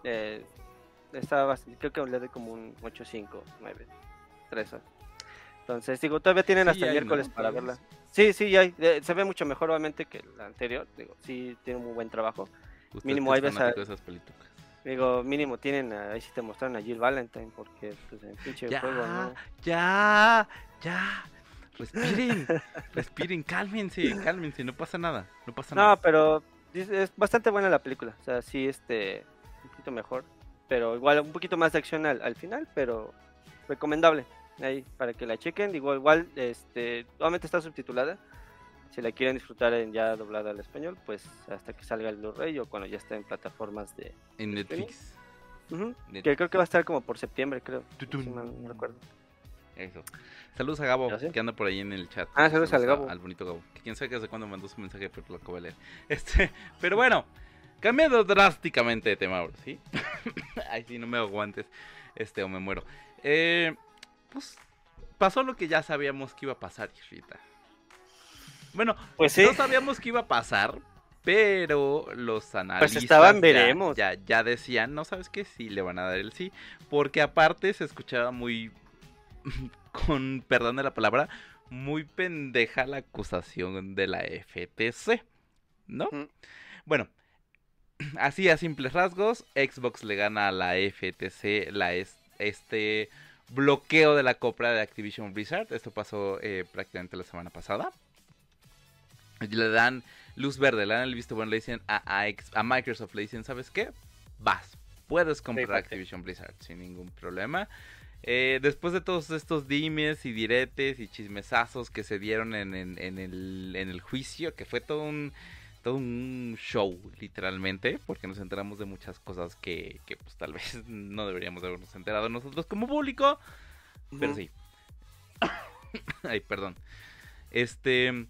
eh, está bastante, creo que le doy como un 8, 5, 9, 3. Entonces, digo, todavía tienen Sí hasta el hay, miércoles ¿no? para verla. Sí, sí, ya hay. Eh, se ve mucho mejor, obviamente, que la anterior. Digo, sí, tiene un muy buen trabajo. Usted mínimo es ves a- esas películas. Digo, mínimo tienen, a- ahí sí te mostraron a Jill Valentine, porque pues en pinche Ya, juego, ¿no? ya, ya. Respiren, respiren, cálmense, cálmense, no pasa nada, no pasa No, nada. pero es, bastante buena la película, o sea, sí, este, un poquito mejor, pero igual un poquito más de acción al, al final, pero recomendable, ahí, para que la chequen, digo, igual, este, obviamente está subtitulada, si la quieren disfrutar en ya doblada al español, pues hasta que salga el Blu-ray o cuando ya esté en plataformas de... En Netflix. Que creo que va a estar como por septiembre, creo, Tutun. si mal no recuerdo. Eso. Saludos a Gabo, que anda por ahí en el chat. Ah, saludos al Gabo. Al bonito Gabo. Que quién sabe desde cuándo mandó su mensaje, pero lo acabo de leer. Este, pero bueno, cambiando drásticamente de tema ahora, ¿sí? Ay, sí, no me aguantes. Este, o me muero. Eh, pues pasó lo que ya sabíamos que iba a pasar, Rita. Bueno, Pues sí. no sabíamos que iba a pasar, pero los analistas estaban ya- veremos. Ya, ya decían, no sabes qué, sí le van a dar el sí, porque aparte se escuchaba muy, con perdón de la palabra, muy pendeja la acusación de la FTC, ¿no? Bueno, así a simples rasgos, Xbox le gana a la FTC la es- este bloqueo de la compra de Activision Blizzard. Esto pasó eh, prácticamente la semana pasada. Y le dan luz verde, le dan el visto bueno, le dicen a, a ex- a Microsoft, le dicen, ¿sabes qué? Vas, puedes comprar. Activision Blizzard sin ningún problema. Eh, después de todos estos dimes y diretes y chismesazos que se dieron en, en- en el, en el juicio, que fue todo un, todo un show, literalmente, porque nos enteramos de muchas cosas que, que pues tal vez no deberíamos de habernos enterado nosotros como público, pero sí. Ay, perdón. Este.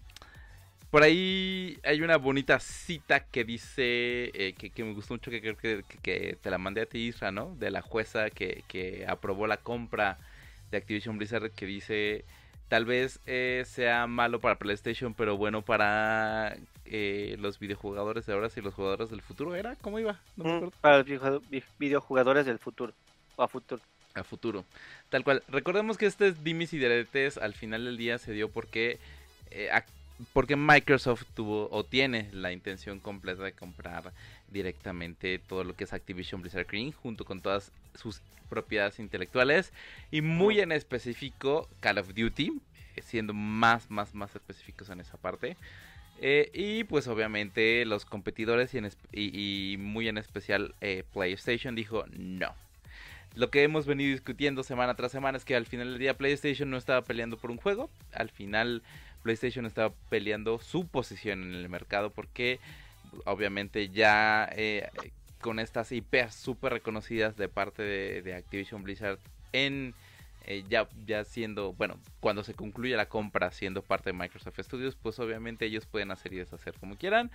Por ahí hay una bonita cita que dice. eh, que, que me gustó mucho, que creo que, te la mandé a ti, Isra, ¿no? De la jueza que, que aprobó la compra de Activision Blizzard, que dice. Tal vez eh, sea malo para PlayStation, pero bueno para eh, los videojugadores de ahora y los jugadores del futuro. ¿Era? ¿Cómo iba? No me Ujú, acuerdo. Para los videojugadores del futuro, o a futuro. a futuro. Tal cual. Recordemos que este dimis y diretes al final del día se dio porque eh, porque Microsoft tuvo o tiene la intención completa de comprar directamente todo lo que es Activision Blizzard Green junto con todas sus propiedades intelectuales y muy en específico Call of Duty, eh, siendo más más más específicos en esa parte. Eh, y pues obviamente los competidores y, en esp- y- y muy en especial eh, PlayStation dijo no. Lo que hemos venido discutiendo semana tras semana es que al final del día PlayStation no estaba peleando por un juego. Al final PlayStation estaba peleando su posición en el mercado porque obviamente ya eh, con estas IPs súper reconocidas de parte de, de Activision Blizzard en eh, ya, ya siendo, bueno, cuando se concluya la compra siendo parte de Microsoft Studios, pues obviamente ellos pueden hacer y deshacer como quieran.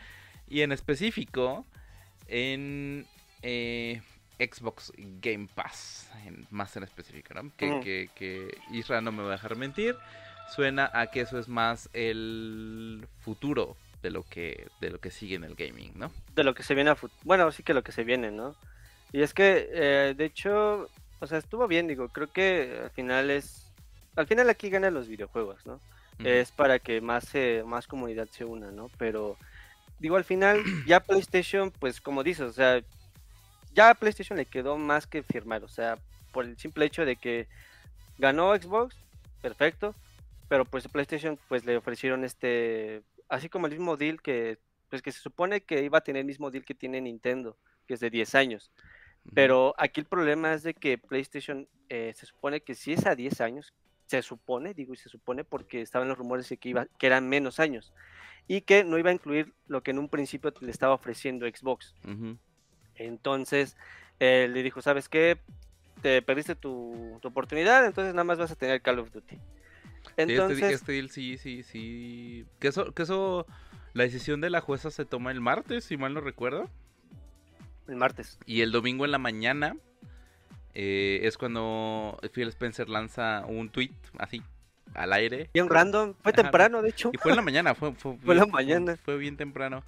Y en específico, en eh, Xbox Game Pass, en- más en específico, ¿no? Que, Ujú. que, que Isra no me va a dejar mentir. Suena a que eso es más el futuro de lo que, de lo que sigue en el gaming, ¿no? De lo que se viene a. Bueno, sí que lo que se viene, ¿no? Y es que, eh, de hecho, o sea, estuvo bien, digo, creo que al final es... Al final aquí ganan los videojuegos, ¿no? Es para que más eh, más comunidad se una, ¿no? Pero digo, al final ya PlayStation, pues como dices, o sea, ya a PlayStation le quedó más que firmar, o sea, por el simple hecho de que ganó Xbox, perfecto, pero pues PlayStation pues le ofrecieron este, así como el mismo deal que, pues que se supone que iba a tener el mismo deal que tiene Nintendo, que es de 10 años. Pero aquí el problema es de que PlayStation eh, se supone que si es a 10 años, se supone, digo y se supone porque estaban los rumores de que, iba, que eran menos años y que no iba a incluir lo que en un principio le estaba ofreciendo Xbox. Entonces eh, le dijo, ¿sabes qué? Te perdiste tu, oportunidad, entonces nada más vas a tener Call of Duty. Este entonces, este, sí, sí, sí. Que eso, que eso, la decisión de la jueza se toma el martes, si mal no recuerdo. El martes. Y el domingo en la mañana eh, es cuando Phil Spencer lanza un tweet así, al aire. Bien random, fue temprano de hecho. Y fue en la mañana, fue, fue, fue la mañana. Fue bien temprano.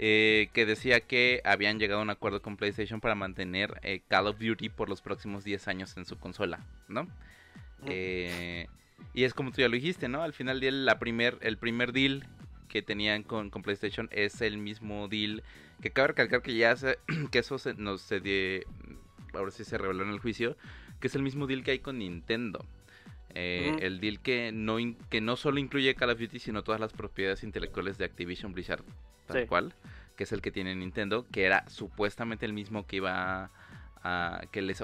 Eh, que decía que habían llegado a un acuerdo con PlayStation para mantener eh, Call of Duty por los próximos 10 años en su consola, ¿no? Y es como tú ya lo dijiste, ¿no? Al final del la primer, el primer deal que tenían con, con, PlayStation es el mismo deal que cabe recalcar que ya se, que eso se, nos se de, ahora sí se reveló en el juicio, que es el mismo deal que hay con Nintendo. Eh, el deal que no, que no solo incluye Call of Duty, sino todas las propiedades intelectuales de Activision Blizzard, tal cual, que es el que tiene Nintendo, que era supuestamente el mismo que iba a, que, les,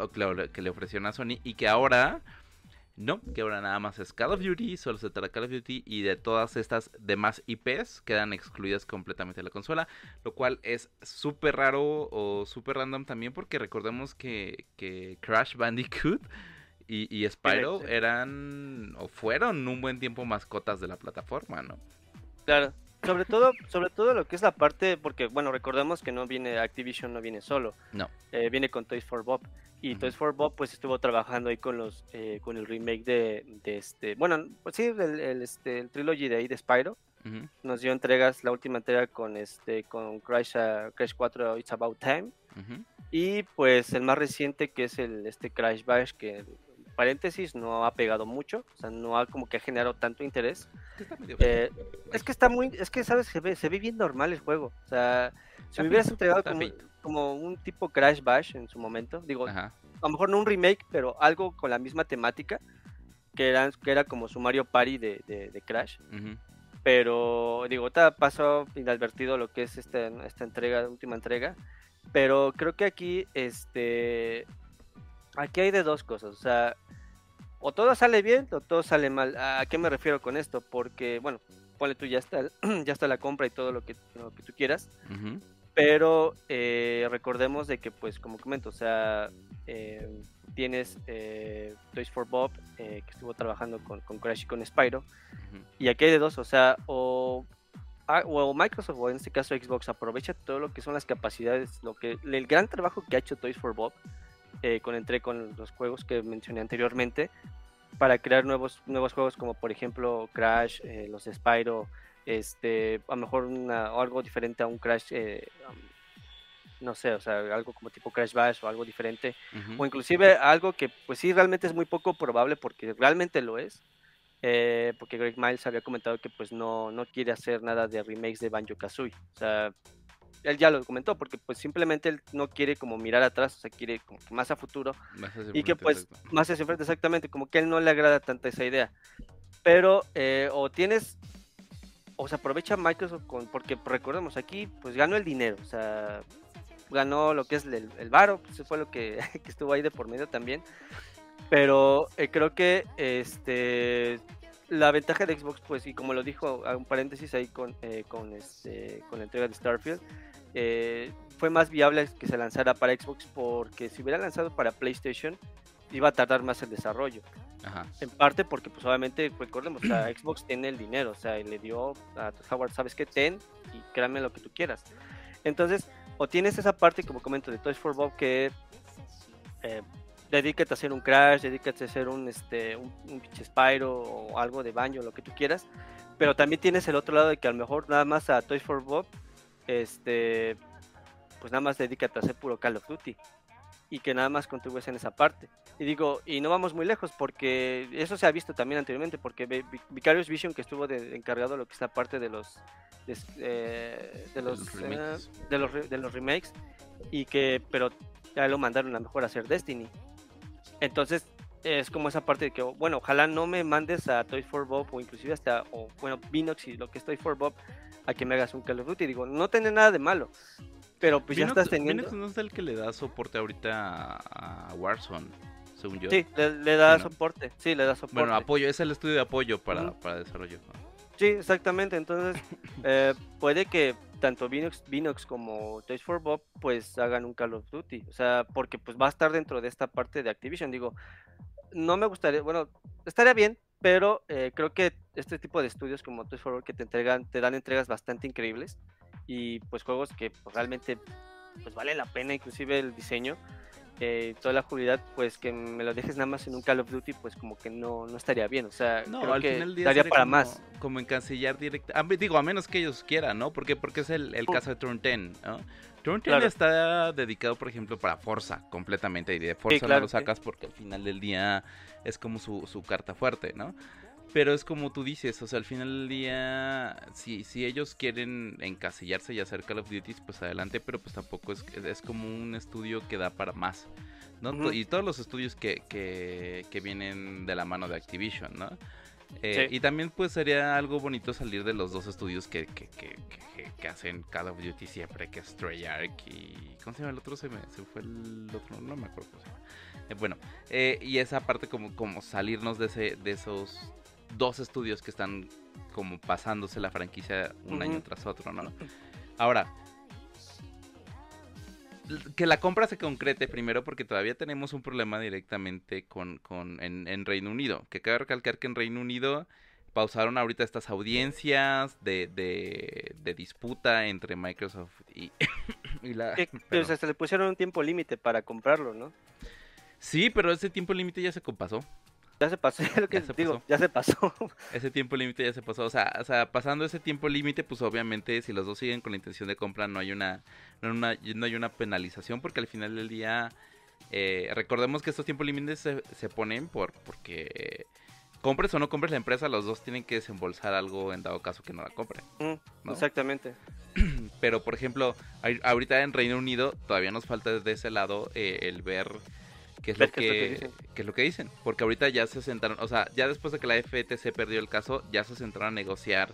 que le ofrecieron a Sony y que ahora no, que ahora nada más es Call of Duty, solo se trata de Call of Duty y de todas estas demás IPs quedan excluidas completamente de la consola, lo cual es súper raro o súper random también porque recordemos que, que Crash Bandicoot y, y Spyro eran o fueron un buen tiempo mascotas de la plataforma, ¿no? Claro, sobre todo, sobre todo lo que es la parte, porque bueno, recordemos que no viene Activision, no viene solo. No. Eh, viene con Toys for Bob. Y Toys for Bob pues estuvo trabajando ahí con los eh, con el remake de, de, este, bueno, pues sí, el, este, el trilogy de ahí de Spyro. Nos dio entregas, la última entrega con este con Crash, uh, Crash 4 It's About Time. Y pues el más reciente que es el este Crash Bash que paréntesis, no ha pegado mucho, o sea, no ha como que ha generado tanto interés. Eh, es que está muy, es que sabes, se ve, se ve bien normal el juego, o sea, si me hubieras entregado como, un tipo Crash Bash en su momento, digo, a lo mejor no un remake, pero algo con la misma temática, que era, que era como su Mario Party de, de, Crash. Pero digo, está pasó inadvertido lo que es esta, esta entrega, última entrega. Pero creo que aquí, este, aquí hay de dos cosas, o sea, o todo sale bien o todo sale mal. ¿A qué me refiero con esto? Porque, bueno, ponle tú ya está, ya está la compra y todo lo que, lo que tú quieras. Pero eh, recordemos de que, pues, como comento, o sea, eh, tienes eh, Toys for Bob, que estuvo trabajando con, con, Crash y con Spyro. Y aquí hay de dos, o sea, o, ah, o, Microsoft, o en este caso Xbox, aprovecha todo lo que son las capacidades, lo que el gran trabajo que ha hecho Toys for Bob eh, con entré con los juegos que mencioné anteriormente para crear nuevos nuevos juegos como por ejemplo Crash, eh, los Spyro, este, a lo mejor una, algo diferente a un Crash, eh, no sé, o sea, algo como tipo Crash Bash o algo diferente, o inclusive algo que pues sí realmente es muy poco probable porque realmente lo es, porque Greg Miles había comentado que pues no, no quiere hacer nada de remakes de Banjo Kazooie, o sea, él ya lo comentó, porque pues simplemente él no quiere como mirar atrás, o sea, quiere como que más a futuro. y que pues más hacia frente, exactamente, como que a él no le agrada tanta esa idea. Pero eh, o tienes, o se aprovecha Microsoft con, porque recordemos, aquí pues ganó el dinero, o sea, ganó lo que es el, el varo, pues eso fue lo que, que, estuvo ahí de por medio también. Pero eh, creo que este la ventaja de Xbox, pues, y como lo dijo, un paréntesis ahí con, eh, con, este, con la entrega de Starfield, eh, fue más viable que se lanzara para Xbox porque si hubiera lanzado para PlayStation iba a tardar más el desarrollo. En parte porque pues obviamente recordemos, Xbox tiene el dinero, o sea, le dio a Howard, sabes que ten y créanme lo que tú quieras. Entonces, o tienes esa parte como comento de Toys for Bob que eh, dedícate a hacer un Crash, dedícate a hacer un este un, un Spyro o algo de baño, lo que tú quieras. Pero también tienes el otro lado de que a lo mejor nada más a Toys for Bob este, pues nada más dedícate a hacer puro Call of Duty y que nada más contribuyes en esa parte. Y digo, y no vamos muy lejos porque eso se ha visto también anteriormente, porque Vicarious Vision que estuvo de, encargado de lo que es la parte de los de, eh, los, eh, de los, de los remakes y que pero ya lo mandaron a mejor a hacer Destiny. Entonces es como esa parte de que bueno, ojalá no me mandes a Toys for Bob o inclusive hasta o bueno, Binox y lo que es Toys for Bob a que me hagas un Call of Duty. Digo, no tiene nada de malo. pero pues ya estás teniendo... no es el que le da soporte ahorita a, Warzone, según yo. Sí, le, da soporte, sí, le da soporte. Bueno, apoyo, es el estudio de apoyo para, para desarrollo. Sí, exactamente, entonces eh, puede que tanto Vinox, Vinox como Toys for Bob pues hagan un Call of Duty, o sea, porque pues va a estar dentro de esta parte de Activision, digo, no me gustaría, bueno, estaría bien, pero eh, creo que este tipo de estudios como Toys for Bob que te entregan, te dan entregas bastante increíbles y pues juegos que pues, realmente pues vale la pena, inclusive el diseño, eh, toda la jugabilidad, pues que me lo dejes nada más en un Call of Duty, pues como que no, no estaría bien. O sea, no, creo al que final daría para más. Como encasillar directo. Digo, a menos que ellos quieran, ¿no? Porque, porque es el, el caso de Turn 10, ¿no? Turn 10 está dedicado, por ejemplo, para Forza completamente. Y de Forza no lo sacas porque al final del día es como su, su carta fuerte, ¿no? Pero es como tú dices, o sea, al final del día, si, si ellos quieren encasillarse y hacer Call of Duty, pues adelante, pero pues tampoco es, es como un estudio que da para más, ¿no? Y todos los estudios que, que, que, vienen de la mano de Activision, ¿no? Eh, y también pues sería algo bonito salir de los dos estudios que, que, que, que, hacen Call of Duty siempre, que es Treyarch y... ¿Cómo se llama el otro? Se, me, se fue el otro, no me acuerdo cómo se llama. Eh, bueno, eh, y esa parte como, como salirnos de, ese, de esos dos estudios que están como pasándose la franquicia un año tras otro, ¿no? Ahora, que la compra se concrete primero porque todavía tenemos un problema directamente con, con en, Reino Unido. Que cabe recalcar que en Reino Unido pausaron ahorita estas audiencias de, de, disputa entre Microsoft y, y la... pero hasta le pusieron un tiempo límite para comprarlo, ¿no? Sí, pero ese tiempo límite ya se pasó. Ya se pasó, lo que ya digo, ya se pasó. Ese tiempo límite ya se pasó. O sea, o sea, pasando ese tiempo límite, pues obviamente si los dos siguen con la intención de compra, no hay una, no, hay una penalización, porque al final del día, eh, recordemos que estos tiempos límites se, se, ponen por porque compres o no compres la empresa, los dos tienen que desembolsar algo en dado caso que no la compren. Exactamente. Pero, por ejemplo, ahorita en Reino Unido todavía nos falta desde ese lado eh, el ver ¿Qué es, lo que, es lo que dicen? Porque ahorita ya se sentaron, o sea, ya después de que la FTC perdió el caso, ya se sentaron a negociar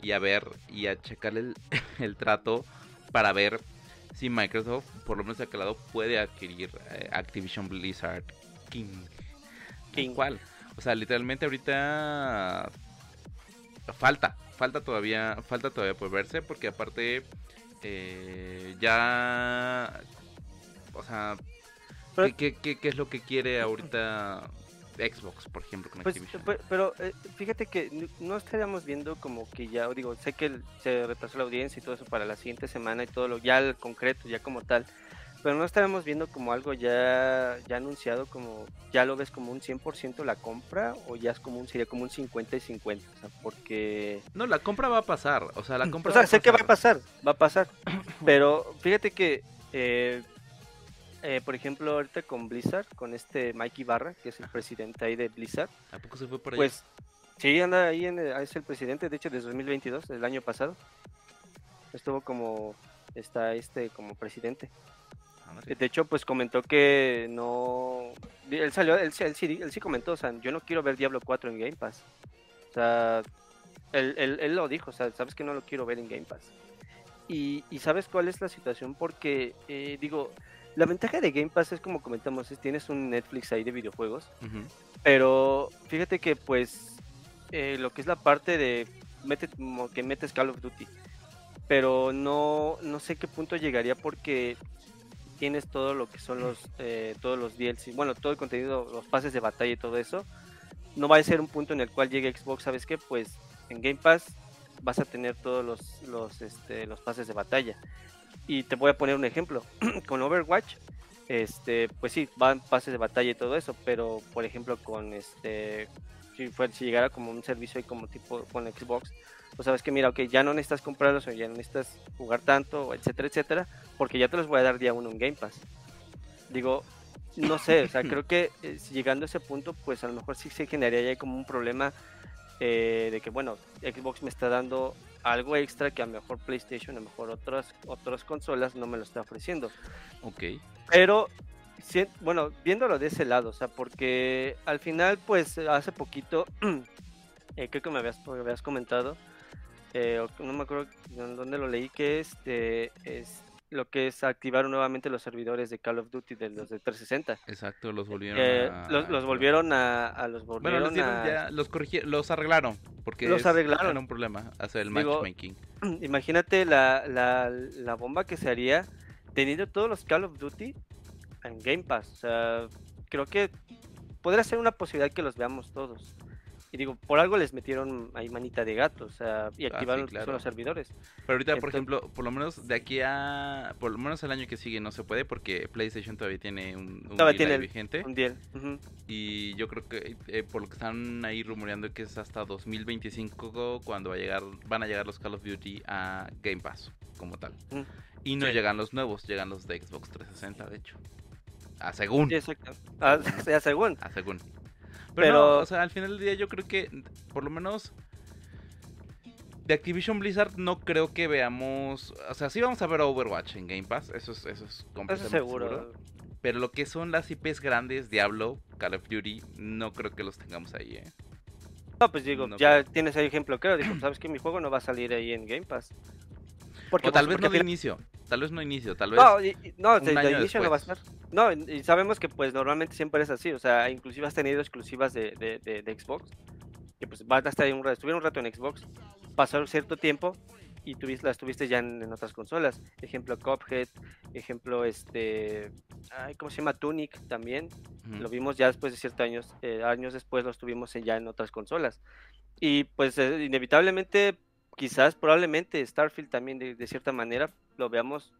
y a ver y a checar el, el trato para ver si Microsoft, por lo menos de aquel lado, puede adquirir eh, Activision Blizzard King. King. ¿Cuál? O sea, literalmente ahorita falta, falta todavía, falta todavía por verse, porque aparte eh, ya, o sea, ¿Qué, es lo que quiere ahorita Xbox, por ejemplo, con pues, Pero, eh, fíjate que no estaríamos viendo como que ya, digo, sé que se retrasó la audiencia y todo eso para la siguiente semana y todo lo ya al concreto, ya como tal, pero no estaremos viendo como algo ya, ya anunciado, como ya lo ves como un 100% la compra o ya es como un, sería como un 50 y 50, o sea, porque... No, la compra va a pasar, o sea, la compra... O sea, sé que va a pasar, va a pasar, pero fíjate que... Eh, eh, por ejemplo, ahorita con Blizzard, con este Mikey Barra, que es el presidente ahí de Blizzard. ¿A poco se fue por ahí? Pues sí, anda ahí, en, es el presidente, de hecho, desde 2022, el año pasado. Estuvo como, está este como presidente. De hecho, pues comentó que no. Él salió, él, él, sí, él sí comentó, o sea, yo no quiero ver Diablo 4 en Game Pass. O sea, él, él, él lo dijo, o sea, sabes que no lo quiero ver en Game Pass. Y, y sabes cuál es la situación, porque, eh, digo, la ventaja de Game Pass es como comentamos, es, tienes un Netflix ahí de videojuegos, pero fíjate que pues eh, lo que es la parte de que metes Call of Duty, pero no, no sé qué punto llegaría porque tienes todo lo que son los eh, todos los DLC, bueno, todo el contenido, los pases de batalla y todo eso. No va a ser un punto en el cual llegue Xbox, ¿sabes qué? Pues en Game Pass vas a tener todos los, los, este, los pases de batalla. Y te voy a poner un ejemplo. con Overwatch, este, pues sí, van pases de batalla y todo eso, pero por ejemplo con este, si, fue, si llegara como un servicio ahí como tipo con Xbox, pues sabes que mira, ok, ya no necesitas comprarlos o ya no necesitas jugar tanto, etcétera, etcétera, porque ya te los voy a dar día uno en Game Pass. Digo, no sé, o sea, creo que eh, llegando a ese punto, pues a lo mejor sí se generaría ya como un problema eh, de que, bueno, Xbox me está dando algo extra que a lo mejor PlayStation, a lo mejor otras, otras consolas no me lo está ofreciendo. Ok. Pero, bueno, viéndolo de ese lado, o sea, porque al final, pues hace poquito, eh, creo que me habías, comentado, eh, no me acuerdo dónde lo leí, que este, es lo que es activar nuevamente los servidores de Call of Duty de los de 360. Exacto, los volvieron Eh, a... los, los volvieron a, a los Bueno, volvieron los, dieron a- ya, los, los arreglaron, porque Los es- arreglaron. era un problema hacer el Digo, matchmaking. Imagínate la, la, la bomba que se haría teniendo todos los Call of Duty en Game Pass. O sea, creo que podría ser una posibilidad que los veamos todos. Y digo, por algo les metieron ahí manita de gato, o sea, y Ah, sí, activaron claro. los servidores. Pero ahorita, por ejemplo, por lo menos de aquí a... Por lo menos el año que sigue no se puede porque PlayStation todavía tiene un, un Todavía tiene vigente. Un deal. ujú. Y yo creo que eh, por lo que están ahí rumoreando que es hasta 2025 cuando va a llegar, van a llegar los Call of Duty a Game Pass como tal. Y no Sí. llegan los nuevos, llegan los de Xbox 360 de hecho. A según. Sí, exacto. Sea, según. A según. Pero, Pero- no, o sea, al final del día yo creo que por lo menos de Activision Blizzard no creo que veamos, o sea, sí vamos a ver Overwatch en Game Pass, eso es eso es Eso completamente seguro. seguro. Pero lo que son las IPs grandes, Diablo, Call of Duty, no creo que los tengamos ahí, ¿eh? No, pues digo, No ya tienes ahí ejemplo claro. Digo, sabes que mi juego no va a salir ahí en Game Pass. Porque, O tal pues, vez no de inicio, tal vez no inicio, tal vez... No, y- no, un de, inicio no va a estar. No, y sabemos que pues normalmente siempre es así, o sea, inclusive has tenido exclusivas de, de, de- de Xbox, que pues van a estar ahí un rato, estuvieron un rato en Xbox, pasó cierto tiempo y tuviste, las tuviste ya en, en otras consolas. Ejemplo Cuphead, ejemplo este, ay, ¿cómo se llama? Tunic también, lo vimos ya después de ciertos años, eh, años después los tuvimos en- ya en otras consolas. Y pues eh, inevitablemente, quizás probablemente Starfield también de, de cierta manera lo veamos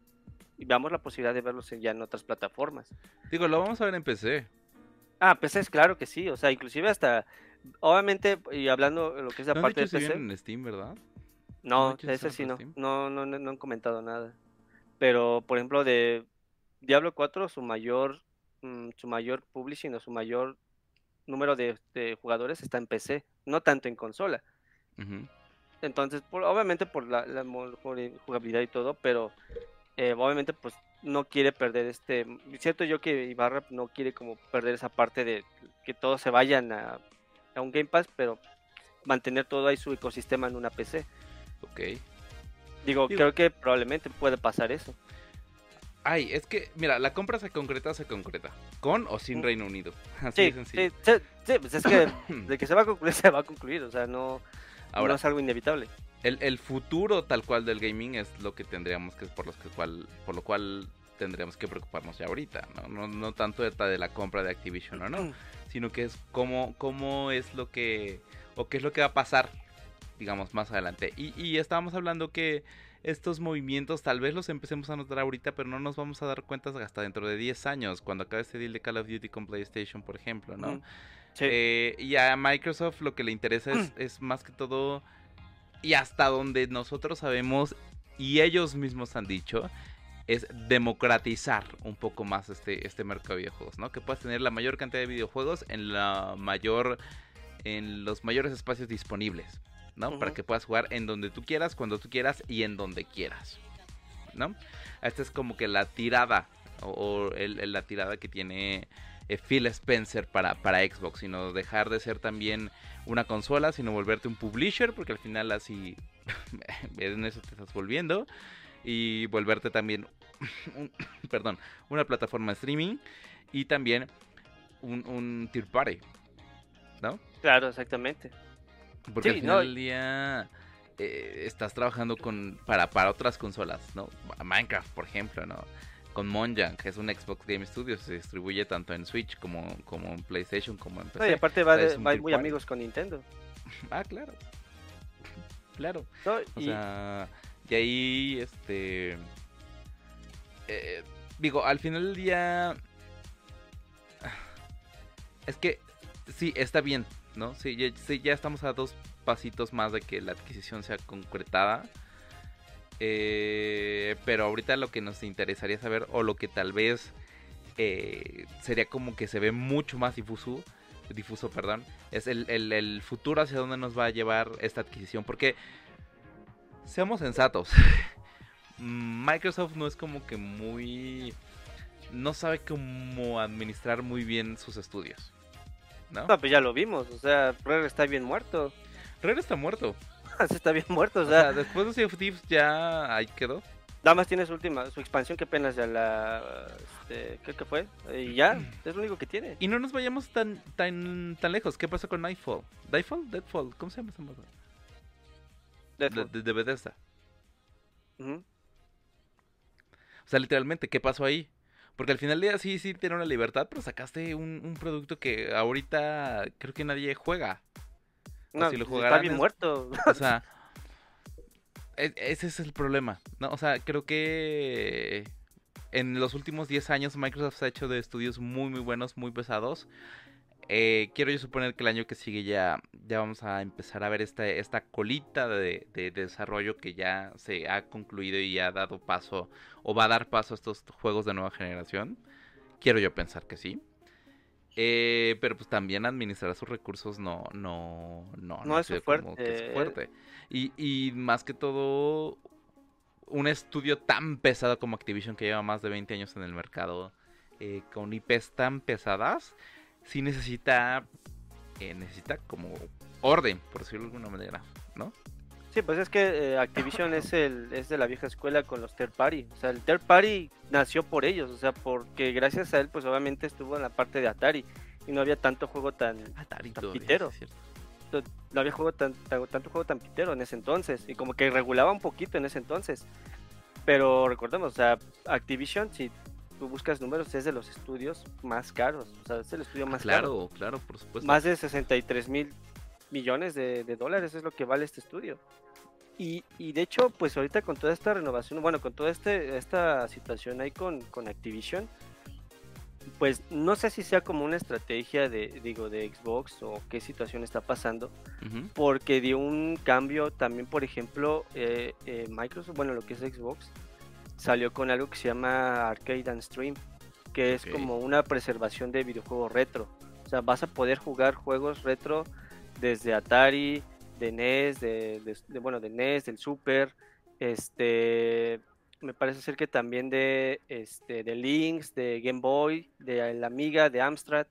y veamos la posibilidad de verlos ya en otras plataformas. Digo, lo vamos a ver en PC. Ah, PC es claro que sí, o sea, inclusive hasta, obviamente, y hablando de lo que es la No parte de PC, en Steam, ¿verdad? no, si ese sí no, no, no, no, no han comentado nada. Pero, por ejemplo, de Diablo 4, su mayor, mm, su mayor publishing o su mayor número de, de jugadores está en PC, no tanto en consola. Entonces, por, obviamente por la, la por jugabilidad y todo, pero eh, obviamente pues no quiere perder este... Cierto yo que Ibarra no quiere como perder esa parte de que todos se vayan a, a un Game Pass, pero mantener todo ahí su ecosistema en una PC. Ok. Digo, Digo- creo que probablemente puede pasar eso. Ay, es que, mira, la compra se concreta, se concreta. Con o sin. Reino Unido. Así Sí, de sencillo. sí, sí, sí, pues es que de que se va a concluir, se va a concluir, o sea, no, Ahora, no es algo inevitable. El, el futuro tal cual del gaming es lo que tendríamos que, por, los que cual, por lo cual tendríamos que preocuparnos ya ahorita, ¿no? No, no tanto de, de la compra de Activision o no, sino que es cómo, cómo es lo que, o qué es lo que va a pasar, digamos, más adelante. Y, y estábamos hablando que estos movimientos tal vez los empecemos a notar ahorita, pero no nos vamos a dar cuenta hasta dentro de 10 años, cuando acabe este deal de Call of Duty con PlayStation, por ejemplo, ¿no? Sí. Eh, y a Microsoft lo que le interesa es, es más que todo, y hasta donde nosotros sabemos, y ellos mismos han dicho, es democratizar un poco más este, este mercado de videojuegos, ¿no? Que puedas tener la mayor cantidad de videojuegos en la mayor, en los mayores espacios disponibles, ¿no? Para que puedas jugar en donde tú quieras, cuando tú quieras y en donde quieras, ¿no? Esta es como que la tirada, o, o el- el- la tirada que tiene eh, Phil Spencer para, para Xbox, sino dejar de ser también una consola, sino volverte un publisher, porque al final así en eso te estás volviendo, y volverte también, un- perdón, una plataforma de streaming y también un, un third party, ¿no? Claro, exactamente. Porque Sí, al final no, del día eh, estás trabajando con para, para otras consolas, ¿no? Minecraft, por ejemplo, ¿no? Con Monjang, que es un Xbox Game Studio, se distribuye tanto en Switch como, como en PlayStation, como en No, PC. y aparte va, de- va muy amigos con Nintendo. Ah, claro. Claro. ¿no? O Y- sea, y ahí, este... eh, digo, al final del día... Es que, sí, está bien, ¿no? Sí ya, sí, ya estamos a dos pasitos más de que la adquisición sea concretada. Eh, pero ahorita lo que nos interesaría saber, o lo que tal vez eh, sería como que se ve mucho más difuso, difuso, perdón, es el, el- el futuro hacia dónde nos va a llevar esta adquisición. Porque, seamos sensatos, Microsoft no es como que muy... No sabe cómo administrar muy bien sus estudios. ¿No? No, pues ya lo vimos, o sea, Rare está bien muerto. Rare está muerto. Está bien muerto, o O sea, después de Sea of Thieves ya ahí quedó. Nada más tiene su última, su expansión que apenas ya la, este, creo que fue, y ya, es lo único que tiene. Y no nos vayamos tan tan tan lejos. ¿Qué pasó con Nightfall? ¿Nightfall? ¿Deadfall? ¿Cómo se llama esa moda? De, Deadfall. de, de Bethesda. O sea, literalmente, ¿qué pasó ahí? Porque al final del día sí, sí tiene una libertad, pero sacaste un, un producto que ahorita creo que nadie juega. O No, si lo pues, jugaran está bien es- muerto. O sea, e- ese es el problema. ¿no? O sea, creo que en los últimos 10 años Microsoft se ha hecho de estudios muy, muy buenos, muy pesados. Eh, quiero yo suponer que el año que sigue ya, ya vamos a empezar a ver esta, esta colita de, de desarrollo que ya se ha concluido y ha dado paso o va a dar paso a estos juegos de nueva generación. Quiero yo pensar que sí. Eh, pero pues también administrar sus recursos no, no, no, No es que fuerte. fuerte. Y, y más que todo, un estudio tan pesado como Activision que lleva más de 20 años en el mercado, eh, con IPs tan pesadas, sí necesita, eh, necesita como orden, por decirlo de alguna manera, ¿no? Sí, pues es que eh, Activision es el es de la vieja escuela con los third party. O sea, el third party nació por ellos, o sea, porque gracias a él, pues obviamente estuvo en la parte de Atari y no había tanto juego tan Atari Tan todavía, pitero. no había juego tan, tan- tanto juego tan pitero en ese entonces y como que regulaba un poquito en ese entonces. Pero recordemos, o sea, Activision, si tú buscas números, es de los estudios más caros. O sea, es el estudio más caro. Claro, claro, por supuesto. Más de 63 mil millones de, de dólares es lo que vale este estudio. Y, y de hecho, pues ahorita con toda esta renovación, bueno, con toda este, esta situación ahí con, con Activision, pues no sé si sea como una estrategia de, digo, de Xbox o qué situación está pasando, porque dio un cambio también, por ejemplo, eh, eh, Microsoft, bueno, lo que es Xbox, salió con algo que se llama Arcade and Stream, que es como una preservación de videojuegos retro. O sea, vas a poder jugar juegos retro desde Atari, de NES, de, de- de- bueno, de NES, del Super, este, me parece ser que también de, este, de Lynx, de Game Boy, de la Amiga, de Amstrad.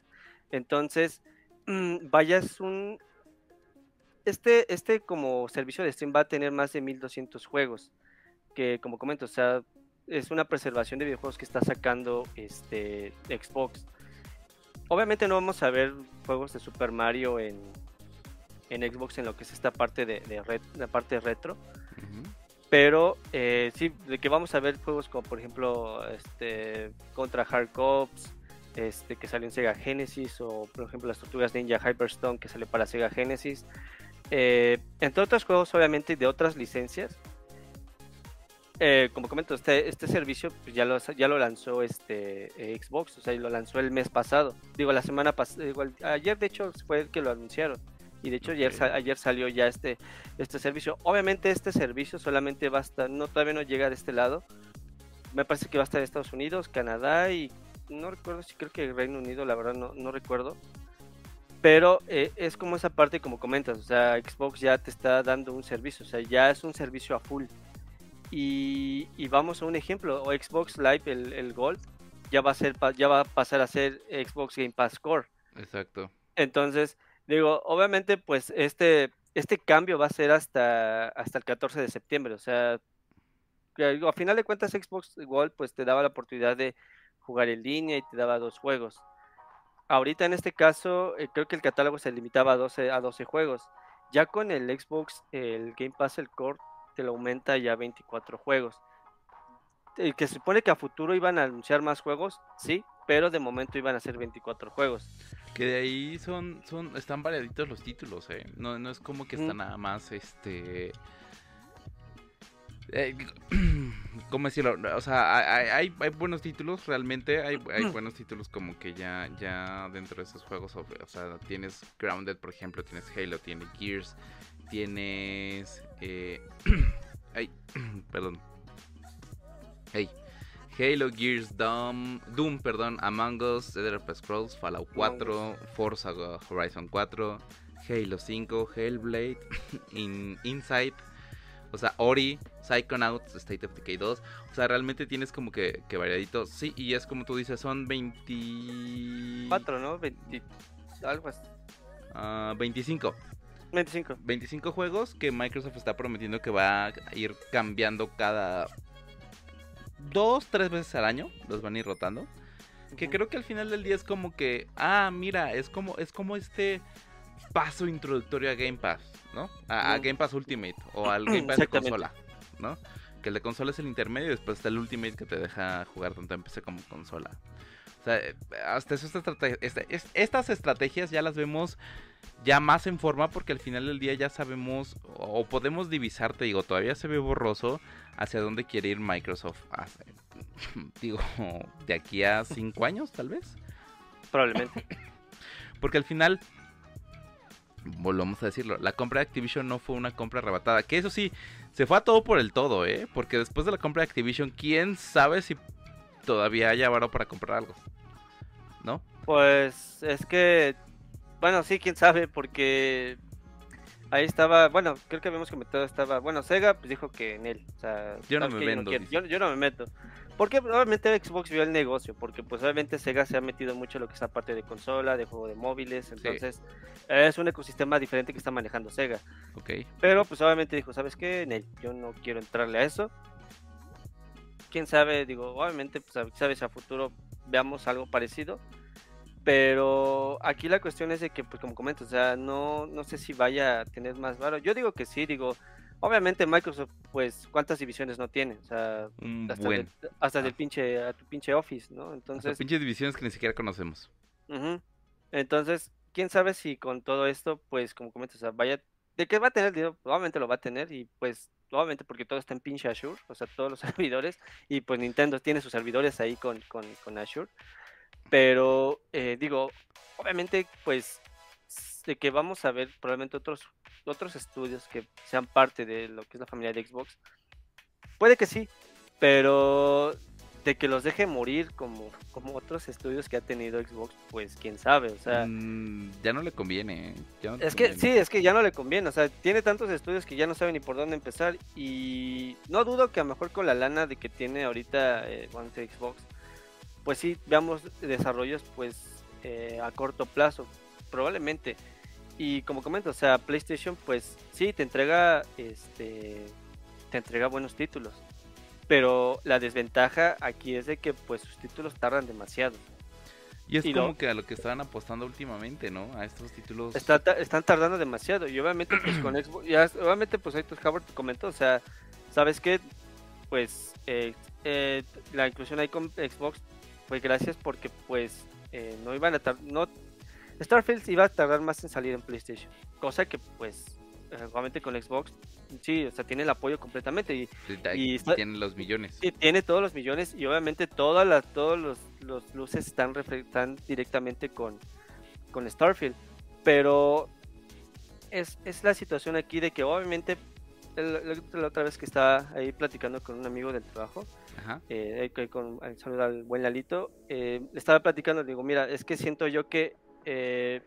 Entonces, mm, vaya, es un, este, este como servicio de stream va a tener más de 1200 juegos, que como comento, o sea, es una preservación de videojuegos que está sacando este Xbox. Obviamente no vamos a ver juegos de Super Mario en, en Xbox en lo que es esta parte de, de ret- la parte retro, pero eh, sí, de que vamos a ver juegos como por ejemplo este contra Hard Cops, este que salió en Sega Genesis o por ejemplo las Tortugas Ninja Hyperstone que salió para Sega Genesis, eh, entre otros juegos obviamente de otras licencias. Eh, como comento, este, este servicio pues, ya, lo, ya lo lanzó este eh, Xbox, o sea, lo lanzó el mes pasado. Digo, la semana pasada, ayer de hecho fue el que lo anunciaron. Y de hecho ayer, ayer salió ya este, este servicio. Obviamente este servicio solamente va a estar, no, todavía no llega de este lado. Me parece que va a estar en Estados Unidos, Canadá y no recuerdo si creo que Reino Unido, la verdad no, no recuerdo. Pero eh, es como esa parte como comentas, o sea, Xbox ya te está dando un servicio, o sea, ya es un servicio a full. Y, y vamos a un ejemplo, o Xbox Live, el, el Gold, ya va, a ser, ya va a pasar a ser Xbox Game Pass Core. Exacto. Entonces, digo, obviamente, pues este, este cambio va a ser hasta, hasta el 14 de septiembre. O sea, a final de cuentas, Xbox Gold pues te daba la oportunidad de jugar en línea y te daba dos juegos. Ahorita en este caso, eh, creo que el catálogo se limitaba a 12, a 12 juegos. Ya con el Xbox, el Game Pass, el Core, te lo aumenta ya a 24 juegos. El que se supone que a futuro iban a anunciar más juegos, sí, pero de momento iban a ser 24 juegos. Que de ahí son, son, están variaditos los títulos, eh. No, no es como que está Mm. nada más, este... eh, ¿Cómo decirlo? O sea, hay, hay, hay buenos títulos, realmente. Hay, hay buenos títulos como que ya, ya dentro de esos juegos. O, o sea, tienes Grounded, por ejemplo, tienes Halo, tienes Gears, tienes... Eh, ay, perdón. Hey. Halo, Gears, Doom, Doom, perdón, Among Us, The Elder Scrolls, Fallout 4, Forza Horizon 4, Halo 5, Hellblade, In, Inside, o sea, Ori, Psychonauts, State of Decay 2, o sea, realmente tienes como que, que variadito, sí, y es como tú dices, son 20... 4, ¿no? 20, algo así. ah, 25. 25. 25 juegos que Microsoft está prometiendo que va a ir cambiando cada dos, tres veces al año, los van a ir rotando. Que creo que al final del día es como que, ah, mira, es como, es como este paso introductorio a Game Pass, ¿no? A, Game Pass Ultimate o al Game Pass de consola, ¿no? Que el de consola es el intermedio y después está el Ultimate que te deja jugar tanto en PC como consola. O sea, hasta eso, estas estrategias ya las vemos ya más en forma porque al final del día ya sabemos o podemos divisar, te digo, todavía se ve borroso hacia dónde quiere ir Microsoft. digo, de aquí a cinco años tal vez. Probablemente. Porque al final, volvamos a decirlo, la compra de Activision no fue una compra arrebatada. Que eso sí, se fue a todo por el todo, ¿eh? Porque después de la compra de Activision, ¿quién sabe si todavía haya varo para comprar algo? ¿No? Pues es que, bueno, sí, quién sabe, porque ahí estaba, bueno, creo que habíamos comentado, estaba, bueno, Sega pues dijo que en él, o sea, yo no me meto. yo, no me meto. Porque obviamente Xbox vio el negocio, porque pues obviamente Sega se ha metido mucho en lo que es la parte de consola, de juego de móviles, entonces es un ecosistema diferente que está manejando Sega. Ok. Pero pues obviamente dijo, ¿sabes qué? En él, yo no quiero entrarle a eso. Quién sabe, digo, obviamente, pues sabes, a futuro veamos algo parecido. Pero aquí la cuestión es de que, pues como comento, o sea, no, no sé si vaya a tener más varo. Yo digo que sí, digo, obviamente Microsoft, pues, ¿cuántas divisiones no tiene? O sea, hasta, del ah. pinche, a tu pinche Office, ¿no? Entonces... Hasta pinches divisiones que ni siquiera conocemos. Entonces, quién sabe si con todo esto, pues, como comentas, o sea, vaya, de qué va a tener dinero, obviamente lo va a tener y pues, obviamente porque todo está en pinche Azure, o sea, todos los servidores, y pues Nintendo tiene sus servidores ahí con, con, con Azure. Pero eh, digo, obviamente, pues de que vamos a ver probablemente otros otros estudios que sean parte de lo que es la familia de Xbox. Puede que sí, pero de que los deje morir como, como otros estudios que ha tenido Xbox, pues quién sabe, o sea... Mm, ya no le conviene, ¿eh? es que sí, es que ya no le conviene, o sea, tiene tantos estudios que ya no sabe ni por dónde empezar y no dudo que a lo mejor con la lana de que tiene ahorita eh, Xbox, pues sí, veamos desarrollos pues eh, a corto plazo, probablemente. Y como comento, o sea, PlayStation pues sí te entrega este te entrega buenos títulos. Pero la desventaja aquí es de que pues sus títulos tardan demasiado. Y es como que a lo que estaban apostando últimamente, ¿no? A estos títulos. están tardando demasiado. Y obviamente, pues con Xbox. Ya, obviamente, pues ahí Howard te comentó. O sea, ¿sabes qué? Pues eh, eh, la inclusión ahí con Xbox fue gracias porque pues eh, no iban a tardar, no Starfield iba a tardar más en salir en PlayStation, cosa que pues obviamente con Xbox sí, o sea, tiene el apoyo completamente y, tiene los millones. Sí, tiene todos los millones y obviamente todas las todos los, los luces están, están directamente con con Starfield, pero es, es la situación aquí de que obviamente la otra vez que estaba ahí platicando con un amigo del trabajo, eh, con salud al buen Lalito, eh, le estaba platicando, digo, mira, es que siento yo que eh,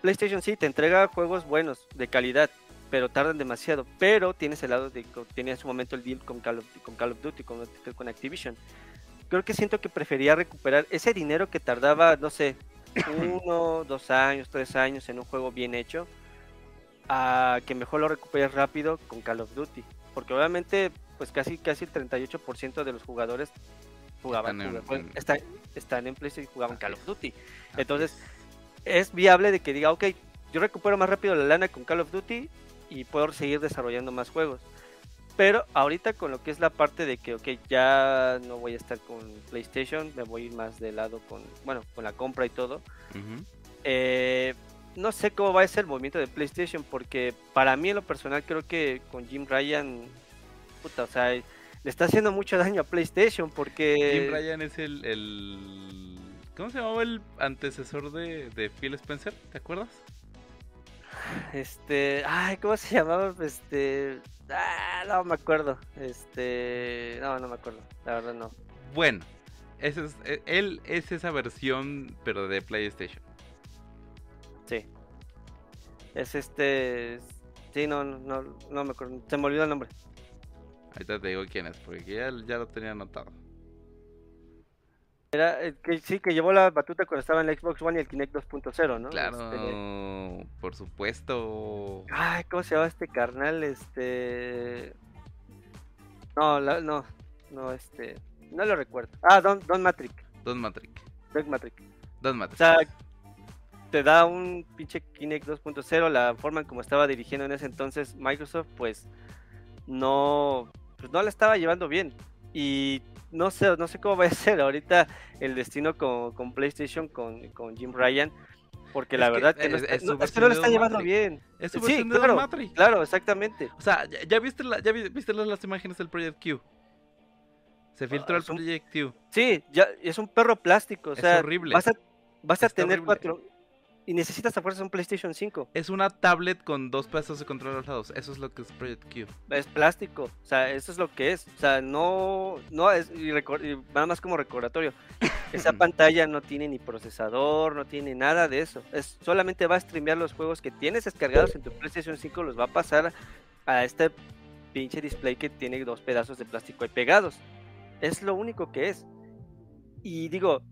PlayStation sí te entrega juegos buenos, de calidad, pero tardan demasiado, pero tienes el lado de que tenía en su momento el deal con Call of, con Call of Duty, con, con Activision. Creo que siento que prefería recuperar ese dinero que tardaba, no sé, uno, dos años, tres años en un juego bien hecho, a que mejor lo recuperes rápido con Call of Duty. Porque obviamente, pues casi, casi el 38% de los jugadores jugaban, están en, están, en PlayStation y jugaban Call of Duty. Entonces, es viable de que diga, ok, yo recupero más rápido la lana con Call of Duty y puedo seguir desarrollando más juegos. Pero ahorita con lo que es la parte de que, ok, ya no voy a estar con PlayStation, me voy a ir más de lado con, bueno, con la compra y todo. eh, no sé cómo va a ser el movimiento de PlayStation, porque para mí en lo personal creo que con Jim Ryan, puta, o sea, le está haciendo mucho daño a PlayStation, porque... Jim Ryan es el... el... ¿Cómo se llamaba el antecesor de, de Phil Spencer? ¿Te acuerdas? Este, ay, ¿cómo se llamaba? Este, ah, no me acuerdo. Este, no, no me acuerdo. La verdad no. Bueno, ese es, e, él es esa versión, pero de PlayStation. Sí. Es este. Sí, no, no, no me acuerdo. Se me olvidó el nombre. Ahorita te digo quién es, porque ya, ya lo tenía anotado. Era eh, que sí, que llevó la batuta cuando estaba en la Xbox One y el Kinect 2.0, ¿no? Claro, este, por supuesto. Ay, ¿cómo se llama este carnal? Este. No, no. no, este, no lo recuerdo. Ah, Don, Don Matrix. Don Matrix. Don Matrix. Don Matrix. O sea, te da un pinche Kinect 2.0, la forma en como estaba dirigiendo en ese entonces Microsoft, pues no, pues no la estaba llevando bien. Y no sé, no sé cómo va a ser ahorita el destino con, con PlayStation, con, con Jim Ryan, porque la Es que verdad que, no, es- es no- es que no lo está llevando Matrix. bien. Es su Sí, claro, Matrix. claro, exactamente. O sea, ya, ya viste, la, ya vi- viste las, las imágenes del Project Q. Se filtró Ah, el es un- Project Q. Sí, ya es un perro plástico, o Es sea, horrible. vas a, vas a tener horrible. cuatro y necesitas a fuerza un PlayStation 5. Es una tablet con dos pedazos de control a los lados. Eso es lo que es Project Q. es plástico, o sea, eso es lo que es, o sea, no, no es, y, y nada más como recordatorio, esa pantalla no tiene ni procesador, no tiene nada de eso, es solamente va a streamear los juegos que tienes descargados en tu PlayStation 5, los va a pasar a este pinche display que tiene dos pedazos de plástico ahí pegados, es lo único que es, y digo,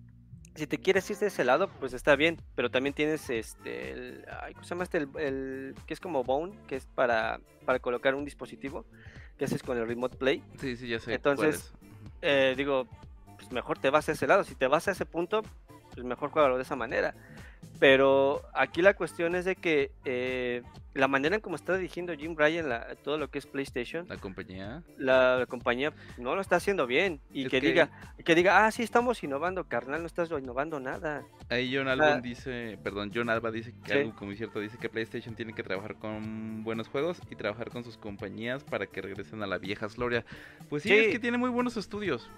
si te quieres ir de ese lado, pues está bien, pero también tienes este, el, ay, ¿cómo se llama este? El, el- que es como Bone, que es para, para colocar un dispositivo, que haces con el Remote Play. Sí, sí, ya sé. Entonces. Eh, digo, pues mejor te vas a ese lado, si te vas a ese punto, pues mejor juégalo de esa manera. Pero aquí la cuestión es de que eh, la manera en cómo está dirigiendo Jim Ryan la- todo lo que es PlayStation, La compañía. la, la compañía no lo está haciendo bien. Y que, que- diga, que diga, ah, sí, estamos innovando, carnal, no estás innovando nada. Ahí John Ah. Alba dice, perdón, John Alba dice que Sí. algo como es cierto, dice que PlayStation tiene que trabajar con buenos juegos y trabajar con sus compañías para que regresen a la vieja gloria. Pues sí, Sí. es que tiene muy buenos estudios.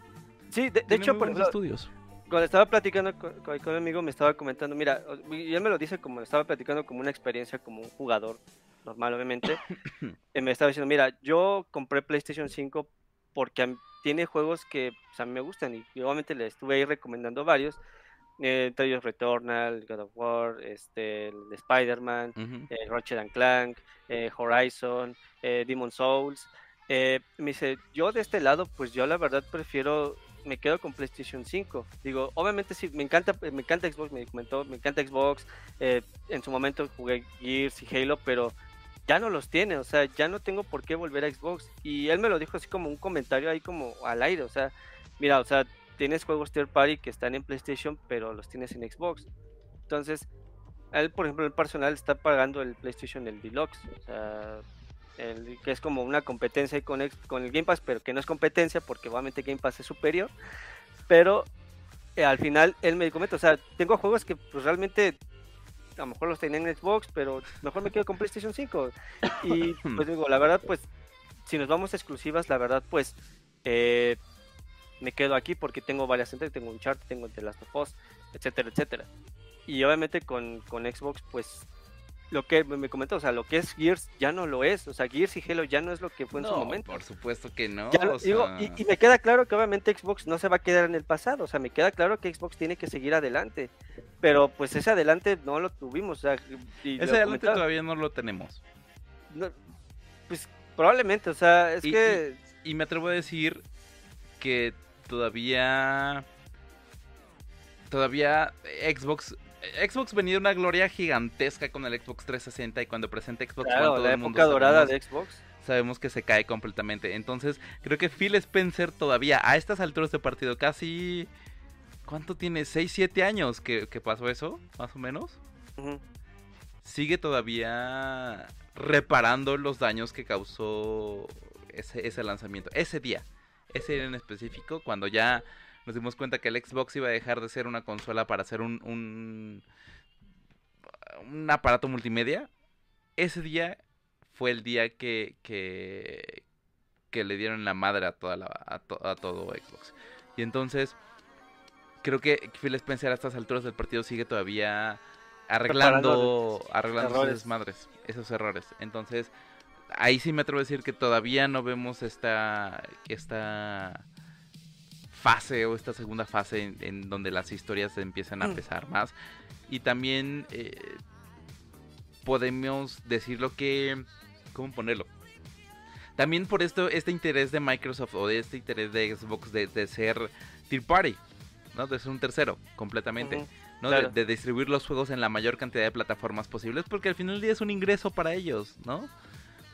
Sí, de, hecho, por ejemplo, estudios. Cuando estaba platicando con, con- con un amigo me estaba comentando, mira, y él me lo dice como estaba platicando como una experiencia como un jugador normal, obviamente. y me estaba diciendo, mira, yo compré PlayStation 5 porque tiene juegos que pues, a mí me gustan y, y obviamente le estuve ahí recomendando varios, eh, entre ellos Returnal, God of War, este, Spider-Man, eh, Ratchet and Clank, eh, Horizon, eh, Demon Souls. Me dice, yo de este lado, pues yo la verdad prefiero, me quedo con PlayStation 5. Digo, obviamente sí, me encanta, me encanta Xbox, me comentó, me encanta Xbox. eh, en su momento jugué Gears y Halo, pero ya no los tiene, o sea, ya no tengo por qué volver a Xbox. Y él me lo dijo así como un comentario ahí como al aire, o sea, mira, o sea, tienes juegos third party que están en PlayStation, pero los tienes en Xbox. Entonces, él, por ejemplo, el personal está pagando el PlayStation el Deluxe, o sea, el, que es como una competencia con, ex- con el Game Pass, pero que no es competencia porque obviamente Game Pass es superior. Pero eh, al final él me comenta, o sea, tengo juegos que pues realmente a lo mejor los tenía en Xbox, pero mejor me quedo con PlayStation 5. Y pues digo, la verdad, pues, si nos vamos a exclusivas, la verdad, pues, eh, me quedo aquí porque tengo varias entregas, tengo un chart, tengo The Last of Us, etcétera, etcétera. Y obviamente con, con Xbox, pues, lo que me me comentó, o sea, lo que es Gears ya no lo es, o sea, Gears y Halo ya no es lo que fue en su momento. por supuesto que no. Ya o digo, sea, y, y me queda claro que obviamente Xbox no se va a quedar en el pasado, o sea, me queda claro que Xbox tiene que seguir adelante, pero pues ese adelante no lo tuvimos, o sea, y Ese lo adelante todavía no lo tenemos. no, pues probablemente, o sea, es Y- que Y me atrevo a decir que todavía. Todavía Xbox. Xbox venía de una gloria gigantesca con el Xbox 360 y cuando presenta Xbox One claro, todo la el mundo época dorada sabemos, de Xbox. sabemos que se cae completamente. Entonces, creo que Phil Spencer todavía a estas alturas de partido casi ¿cuánto tiene? 6 7 años que, que pasó eso, más o menos. Sigue todavía reparando los daños que causó ese, ese lanzamiento, ese día, ese día en específico, cuando ya nos dimos cuenta que el Xbox iba a dejar de ser una consola para ser un, un, un aparato multimedia. Ese día fue el día que, que, que le dieron la madre a, toda la, a, to- a todo Xbox. Y entonces, creo que Phil Spencer a estas alturas del partido sigue todavía arreglando, arreglando esos errores. desmadres, esos errores. Entonces, ahí sí me atrevo a decir que todavía no vemos esta, esta fase o esta segunda fase en, en donde las historias se empiezan a Mm. pesar más. Y también eh, podemos decirlo que... ¿Cómo ponerlo? También por esto, este interés de Microsoft o de este interés de Xbox de, de ser third party, ¿no? De ser un tercero, completamente. ¿no? Claro. De, de distribuir los juegos en la mayor cantidad de plataformas posibles, porque al final del día es un ingreso para ellos, ¿no?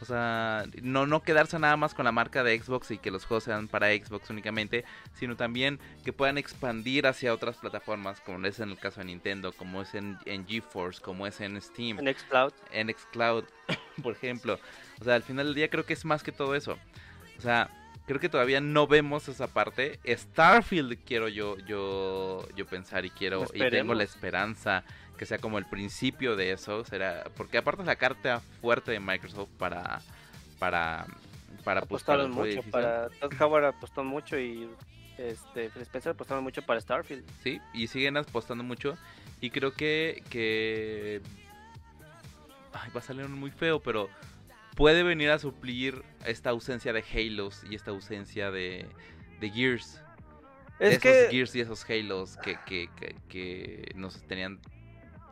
O sea, no, no quedarse nada más con la marca de Xbox y que los juegos sean para Xbox únicamente, sino también que puedan expandir hacia otras plataformas, como es en el caso de Nintendo, como es en, en GeForce, como es en Steam. En Xcloud. En Xcloud, por ejemplo. O sea, al final del día creo que es más que todo eso. O sea, creo que todavía no vemos esa parte. Starfield quiero yo yo yo pensar y quiero y tengo la esperanza que sea como el principio de eso, será porque aparte es la carta fuerte de Microsoft para para para apostaron mucho para Todd Howard apostó mucho y este Spencer apostaron mucho para Starfield. Sí, y siguen apostando mucho y creo que que Ay, va a salir muy feo, pero puede venir a suplir esta ausencia de Halos y esta ausencia de, de Gears. Es esos que... Gears y esos Halos que, que, que, nos tenían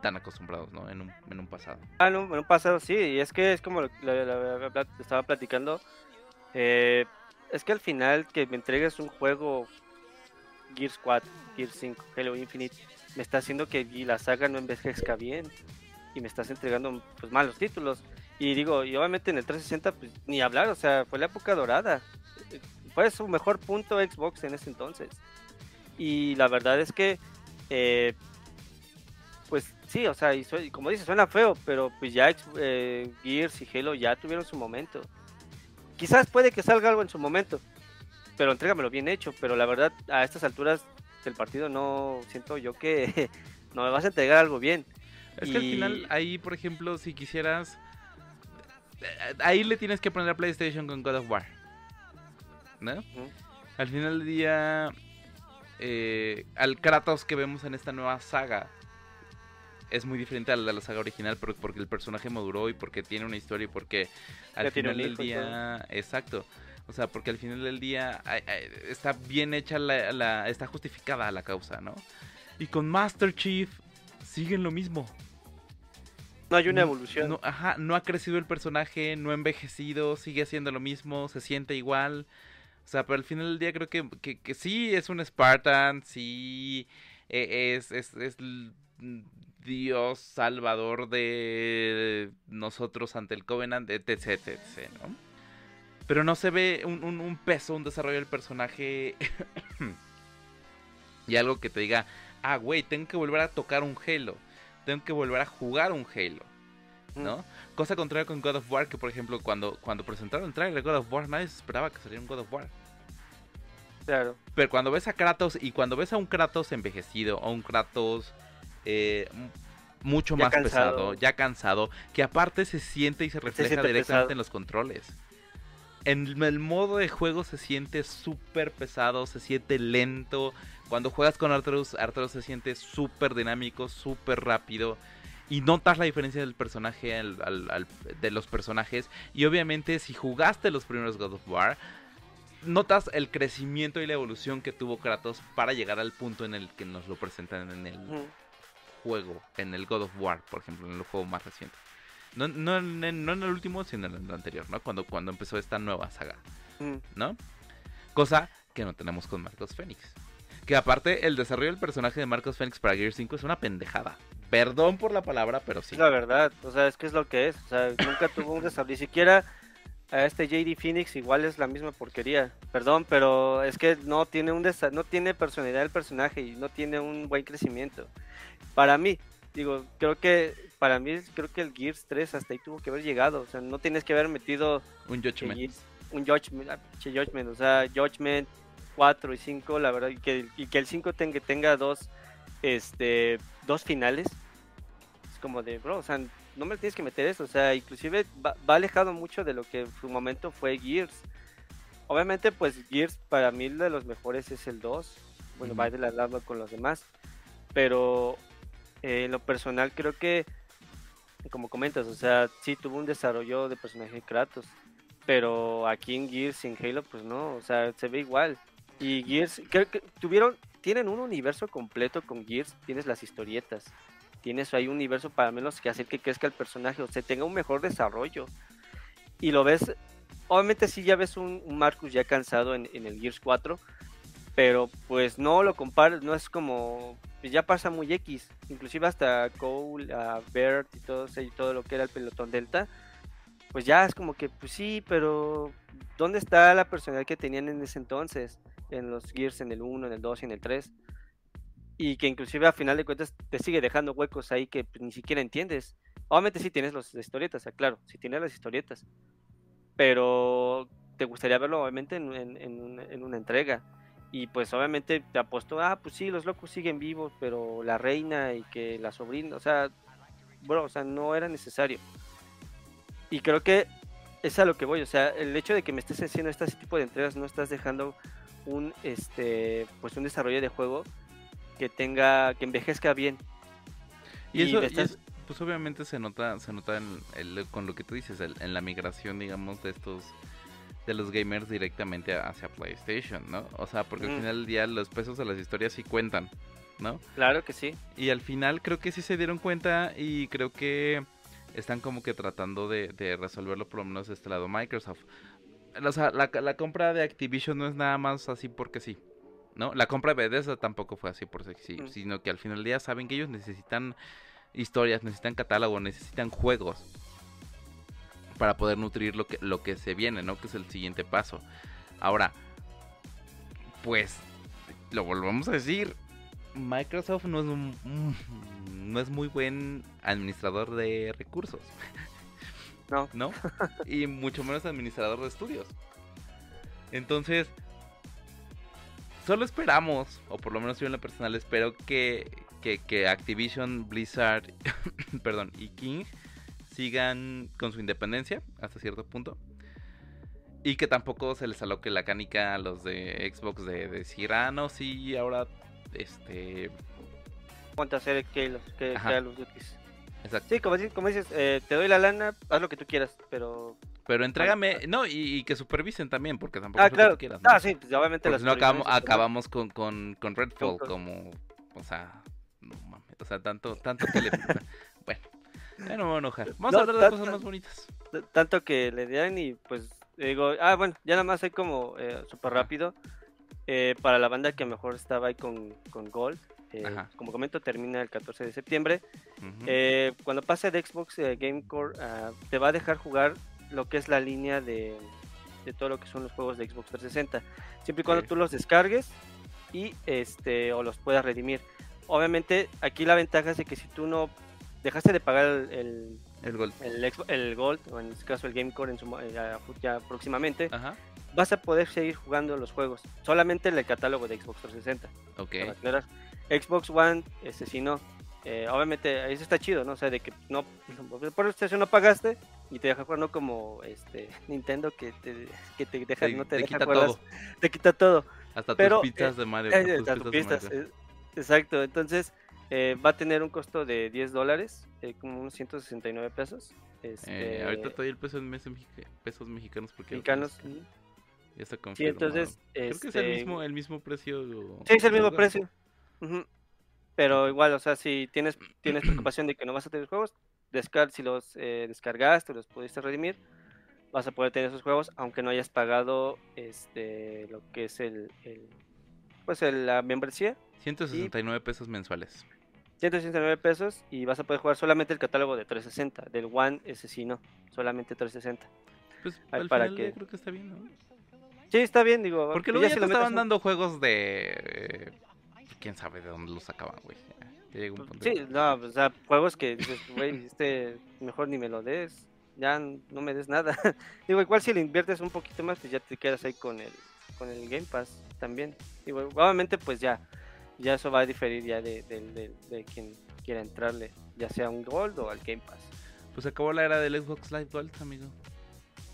tan acostumbrados, ¿no? En un, en un pasado. Ah, en un, pasado sí, y es que es como lo, estaba platicando. Eh, es que al final que me entregues un juego Gears 4, Gears 5, Halo Infinite, me está haciendo que la saga no envejezca bien y me estás entregando pues malos títulos. Y digo, y obviamente en el 360 pues, ni hablar, o sea, fue la época dorada. Fue su mejor punto Xbox en ese entonces. Y la verdad es que, eh, pues sí, o sea, y como dices, suena feo, pero pues ya eh, Gears y Halo ya tuvieron su momento. Quizás puede que salga algo en su momento, pero entrégamelo bien hecho. Pero la verdad, a estas alturas del partido no siento yo que no me vas a entregar algo bien. Es que al final, ahí, por ejemplo, si quisieras ahí le tienes que poner a PlayStation con God of War. ¿No? Al final del día, eh, al Kratos que vemos en esta nueva saga es muy diferente de la saga original porque el personaje maduró y porque tiene una historia y porque al final del día... Exacto. O sea, porque al final del día está bien hecha, la, está justificada la causa, ¿no? Y con Master Chief siguen lo mismo. No hay una evolución. No, ajá, no ha crecido el personaje, no ha envejecido, sigue haciendo lo mismo, se siente igual. O sea, pero al final del día creo que, que, sí es un Spartan, sí e, es, es, es Dios salvador de nosotros ante el Covenant, etc, etc, ¿no? Pero no se ve un, un, un peso, un desarrollo del personaje y algo que te diga, ah, güey, tengo que volver a tocar un Halo tengo que volver a jugar un Halo. ¿no? Mm. Cosa contraria con God of War, que por ejemplo, cuando, cuando presentaron el trailer de God of War, nadie se esperaba que saliera un God of War. Claro. Pero cuando ves a Kratos y cuando ves a un Kratos envejecido, o un Kratos eh, mucho más pesado, ya cansado, que aparte se siente y se refleja directamente en los controles. En el modo de juego se siente súper pesado, se siente lento, cuando juegas con Arthur, Arthur se siente súper dinámico, súper rápido. Y notas la diferencia del personaje de los personajes. Y obviamente si jugaste los primeros God of War, notas el crecimiento y la evolución que tuvo Kratos para llegar al punto en el que nos lo presentan en el juego, en el God of War, por ejemplo, en el juego más reciente. No, no, en el último, sino en el anterior, ¿no? Cuando, cuando empezó esta nueva saga, ¿no? Cosa que no tenemos con Marcos Fénix. Que aparte, el desarrollo del personaje de Marcos Phoenix para Gear 5 es una pendejada. Perdón por la palabra, pero sí. La verdad, o sea, es que es lo que es. O sea, nunca tuvo un desarrollo. Ni siquiera a este JD Phoenix igual es la misma porquería. Perdón, pero es que no tiene un no tiene personalidad el personaje y no tiene un buen crecimiento. Para mí, digo, creo que para mí creo que el Gears 3 hasta ahí tuvo que haber llegado, o sea, no tienes que haber metido un Judgment. Un Judgment, ah, Judgment, o sea, Judgment 4 y 5, la verdad, y que, y que el 5 tenga, tenga dos, este, dos finales, es como de, bro, o sea, no me tienes que meter eso, o sea, inclusive va, alejado mucho de lo que en su momento fue Gears. Obviamente, pues Gears para mí de los mejores es el 2, bueno, va de la lado con los demás, pero eh, en lo personal creo que, como comentas, o sea, sí tuvo un desarrollo de personaje Kratos, pero aquí en Gears, en Halo, pues no, o sea, se ve igual. Y Gears, que, tuvieron, tienen un universo completo con Gears, tienes las historietas, tienes ahí un universo para menos que hacer que crezca el personaje, o sea, tenga un mejor desarrollo. Y lo ves, obviamente sí ya ves un, Marcus ya cansado en, el Gears 4, pero pues no lo compares, no es como, pues ya pasa muy X, inclusive hasta Cole, a Bert y todo, y todo lo que era el pelotón Delta, pues ya es como que, pues sí, pero ¿dónde está la personalidad que tenían en ese entonces? En los Gears, en el 1, en el 2 y en el 3. Y que inclusive a final de cuentas te sigue dejando huecos ahí que pues, ni siquiera entiendes. Obviamente sí tienes las historietas, claro, sí tienes las historietas. Pero te gustaría verlo obviamente en, en, una entrega. Y pues obviamente te apostó, ah, pues sí, los locos siguen vivos, pero la reina y que la sobrina, o sea, bueno, o sea, no era necesario. Y creo que es a lo que voy, o sea, el hecho de que me estés haciendo este tipo de entregas no estás dejando un este pues un desarrollo de juego que tenga que envejezca bien. Y, eso, pues obviamente se nota se nota en el, con lo que tú dices, en la migración digamos de estos de los gamers directamente hacia PlayStation, ¿no? O sea, porque al final del día los pesos de las historias sí cuentan, ¿no? Claro que sí. Y al final creo que sí se dieron cuenta y creo que están como que tratando de, resolverlo por lo menos de este lado Microsoft. O sea, la, compra de Activision no es nada más así porque sí. ¿No? La compra de Bethesda tampoco fue así por sí, mm. sino que al final del día saben que ellos necesitan historias, necesitan catálogo, necesitan juegos para poder nutrir lo que, lo que se viene, ¿no? Que es el siguiente paso. Ahora, pues, lo volvemos a decir, Microsoft no es, un, no es muy buen administrador de recursos. No. ¿No? y mucho menos administrador de estudios. Entonces, solo esperamos, o por lo menos yo en la personal espero que, que, que Activision, Blizzard, perdón, y King sigan con su independencia hasta cierto punto. Y que tampoco se les aloque la canica a los de Xbox de, decir, ah, no, sí, ahora, este... Ponte a hacer que los, que, los Exacto. Sí, como, como dices, eh, te doy la lana, haz lo que tú quieras, pero... Pero entrégame, no, y, que supervisen también, porque tampoco ah, claro. que tú quieras. ¿no? Ah, sí, pues obviamente si no acabamos, acabamos con, con, con Redfall, como, o sea, no mames, o sea, tanto, tanto que le... bueno, ya no me voy a enojar. Vamos a hablar de cosas más bonitas. Tanto que le dieron y pues digo, ah, bueno, ya nada más hay como eh, súper rápido. Eh, para la banda que mejor estaba ahí con, con Gold. Eh, como comento, termina el 14 de septiembre. Eh, cuando pase de Xbox Gamecore, ah, te va a dejar jugar lo que es la línea de, de, todo lo que son los juegos de Xbox 360. Siempre y cuando tú los descargues y este o los puedas redimir. Obviamente, aquí la ventaja es de que si tú no dejaste de pagar el, el, Gold. El, Gold, o en este caso el Gamecore en su, ya, próximamente, vas a poder seguir jugando los juegos. Solamente en el catálogo de Xbox 360. Ok. Xbox One, ese sí no. Eh, obviamente, eso está chido, ¿no? O sea, de que no, por estación no pagaste y te deja jugar, no como este Nintendo que te, que te deja, no te, quita todo. Te quita todo. Hasta tus pistas de Mario. Eh, eh, exacto, entonces eh, va a tener un costo de 10 dólares, eh, como unos 169 pesos. Este... Eh, ahorita todavía el peso en pesos mexicanos porque mexicanos. Ya está confirmado. Sí, entonces, Creo que es el este, mismo, el mismo precio. Sí, es el mismo precio. Pero igual, o sea, si tienes, tienes preocupación de que no vas a tener juegos, descar si los eh, descargaste, los pudiste redimir, vas a poder tener esos juegos, aunque no hayas pagado este lo que es el, el pues el, la membresía. 169 pesos mensuales. 169 pesos y vas a poder jugar solamente el catálogo de 360. Del One, ese sí no, solamente 360. Pues al para final que... creo que está bien, ¿no? Sí, está bien, digo. Porque luego ya, te estaban dando juegos de. Quién sabe de dónde los sacaban, güey. Sí, no, o sea, juegos que dices, güey, este mejor ni me lo des. Ya no me des nada. digo, igual si le inviertes un poquito más, pues ya te quedas ahí con el, con el Game Pass también. Digo, obviamente, pues ya ya eso va a diferir ya de, de, quien quiera entrarle, ya sea un Gold o al Game Pass. Pues acabó la era del Xbox Live Gold, amigo.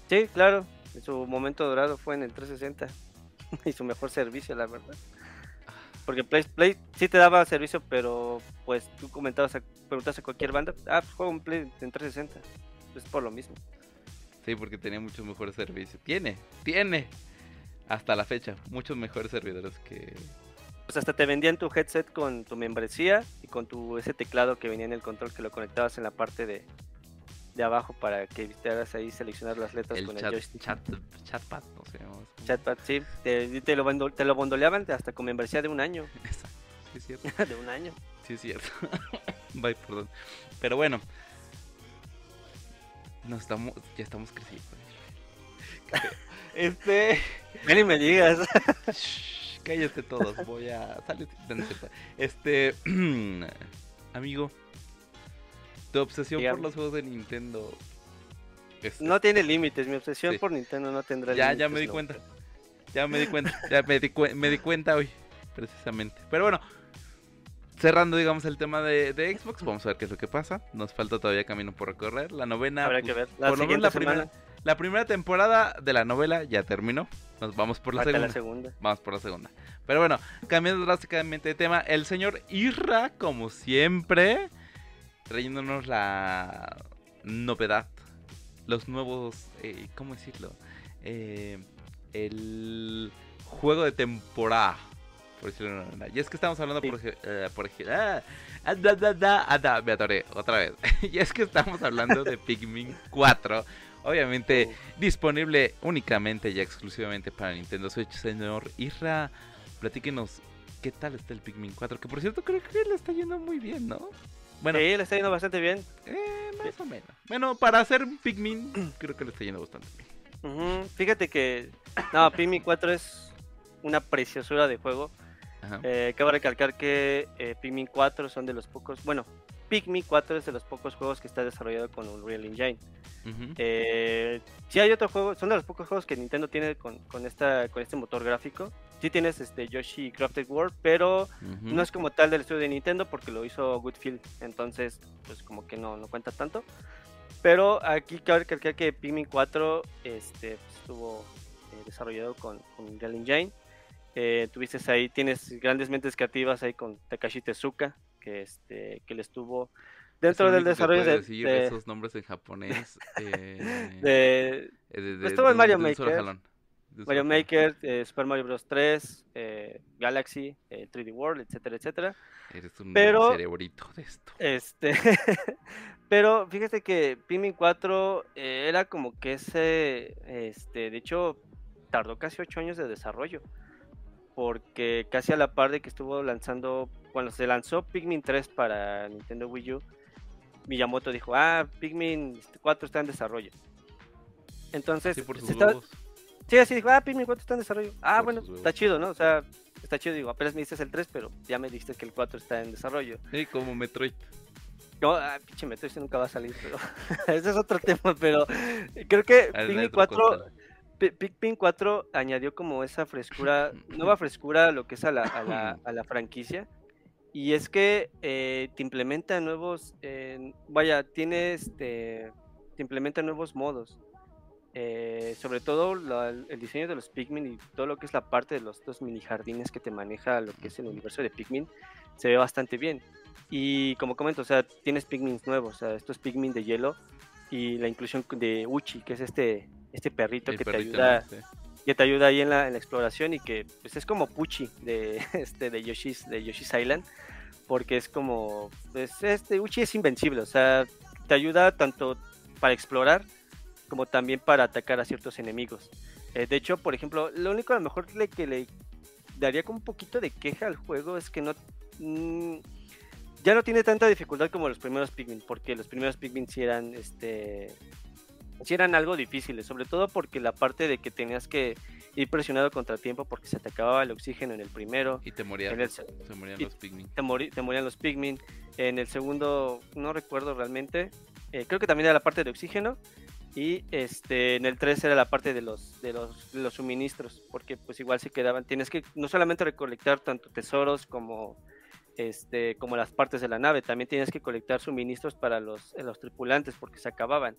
Sí, claro, en su momento dorado fue en el 360 y su mejor servicio, la verdad. Porque Play, Play sí te daba servicio, pero pues tú comentabas, preguntas a cualquier banda, ah, pues juego un Play en 360, es por lo mismo. Sí, porque tenía muchos mejores servicios. Tiene, tiene, hasta la fecha, muchos mejores servidores que, pues hasta te vendían tu headset con tu membresía y con tu ese teclado que venía en el control que lo conectabas en la parte de, de abajo para que hagas ahí seleccionar las letras con el joystick. Chat, chatpad, no sé. Chatpad, sí. Te, te, lo, te lo bondoleaban hasta con membresía de un año. Exacto. Sí, es cierto. de un año. Sí, es cierto. Bye, perdón. Pero bueno. Nos estamos, ya estamos creciendo. Este. Ven y me digas. Shh, cállate todos, voy a salir. Este. amigo. Tu obsesión Dígame. por los juegos de Nintendo. este, No tiene límites, mi obsesión Sí. por Nintendo no tendrá Ya, límites. ya me di no. cuenta. Ya me di cuenta. Ya me di, cue- me di cuenta hoy. Precisamente. Pero bueno. Cerrando, digamos, el tema de, de Xbox, vamos a ver qué es lo que pasa. Nos falta todavía camino por recorrer. La novena. Habrá pues, que ver. La por lo menos la semana, primera, la primera temporada de la novela ya terminó. Nos vamos por la segunda. la segunda. Vamos por la segunda. Pero bueno, cambiando drásticamente de tema, el señor Irra, como siempre, trayéndonos la novedad, los nuevos, eh, ¿cómo decirlo? Eh, el juego de temporada, por decirlo de una manera. Y es que estamos hablando, por ejemplo, por ejemplo, ah, ah, da, da, da, ah, da, me atoré otra vez. y es que estamos hablando de Pikmin 4. Obviamente disponible únicamente y exclusivamente para Nintendo Switch, señor Irra. Platíquenos qué tal está el Pikmin 4, que por cierto creo que le está yendo muy bien, ¿no? Bueno, sí, le está yendo bastante bien. eh, más o menos. Bueno, para hacer Pikmin, creo que le está yendo bastante bien. Fíjate que. No, Pikmin 4 es una preciosura de juego. Ajá. Eh, cabe recalcar que eh, Pikmin 4 son de los pocos. Bueno, Pikmin 4 es de los pocos juegos que está desarrollado con Unreal Engine. Ujú. Eh, sí hay otro juego, son de los pocos juegos que Nintendo tiene con, con, esta, con este motor gráfico. Sí tienes este Yoshi Crafted World, pero no es como tal del estudio de Nintendo porque lo hizo Goodfield, entonces pues como que no, no cuenta tanto. Pero aquí cabe recalcar que Pikmin 4 este, pues, estuvo eh, desarrollado con, con Unreal Engine. Eh, tuviste ahí, tienes grandes mentes creativas ahí con Takashi Tezuka, que, este, que le estuvo dentro Es del desarrollo de, decir de- esos nombres en japonés. eh, de eh, de- de- estuvo en Mario Maker. Mario. Maker, eh, Super Mario Bros. 3, eh, Galaxy, eh, 3D World, etcétera, etcétera. Eres un pero- cerebrito de esto. Este, pero fíjate que Pikmin 4 eh, era como que ese, este, de hecho, tardó casi 8 años de desarrollo. Porque casi a la par de que estuvo lanzando, cuando se lanzó Pikmin 3 para Nintendo Wii U, Miyamoto dijo, ah, Pikmin 4 está en desarrollo. Entonces, Sí, por sus está-. Sí, así dijo, ah, Pikmin 4 está en desarrollo. Ah, Por bueno, está chido, ¿no? O sea, está chido, digo, apenas me diste el 3, pero ya me dijiste que el 4 está en desarrollo. Sí, como Metroid. No, ah, pinche Metro, ese nunca va a salir, pero ese es otro tema, pero creo que Pikmin Retro 4, Control. Pi- Pikmin 4 añadió como esa frescura, nueva frescura a lo que es a la, a la, a la franquicia. Y es que eh, te implementa nuevos, eh, vaya, tiene este, te implementa nuevos modos. Eh, sobre todo la- el diseño de los Pikmin y todo lo que es la parte de los dos mini jardines que te maneja lo que es el universo de Pikmin se ve bastante bien. Y como comento, o sea, tienes Pikmin nuevos, o sea, estos Pikmin de hielo y la inclusión de Uchi, que es este, este perrito El que perrito, te ayuda. Que te ayuda ahí en la, exploración y que pues es como Puchi de este de Yoshi's de Yoshi's Island porque es como pues este Uchi es invencible o sea te ayuda tanto para explorar como también para atacar a ciertos enemigos. Eh, de hecho por ejemplo lo único a lo mejor que le daría como un poquito de queja al juego es que no mm, ya no tiene tanta dificultad como los primeros Pikmin porque los primeros Pikmin sí eran este sí eran algo difíciles, sobre todo porque la parte de que tenías que ir presionado contra tiempo porque se te acababa el oxígeno en el primero, Y te morían, el los- se- se morían y- los Pikmin. te, mori- te morían los Pikmin, en el segundo no recuerdo realmente, eh, creo que también era la parte de oxígeno y este en el 3 era la parte de los de los, de los suministros, porque pues igual se quedaban, tienes que no solamente recolectar tanto tesoros como este como las partes de la nave, también tienes que colectar suministros para los, los tripulantes porque se acababan.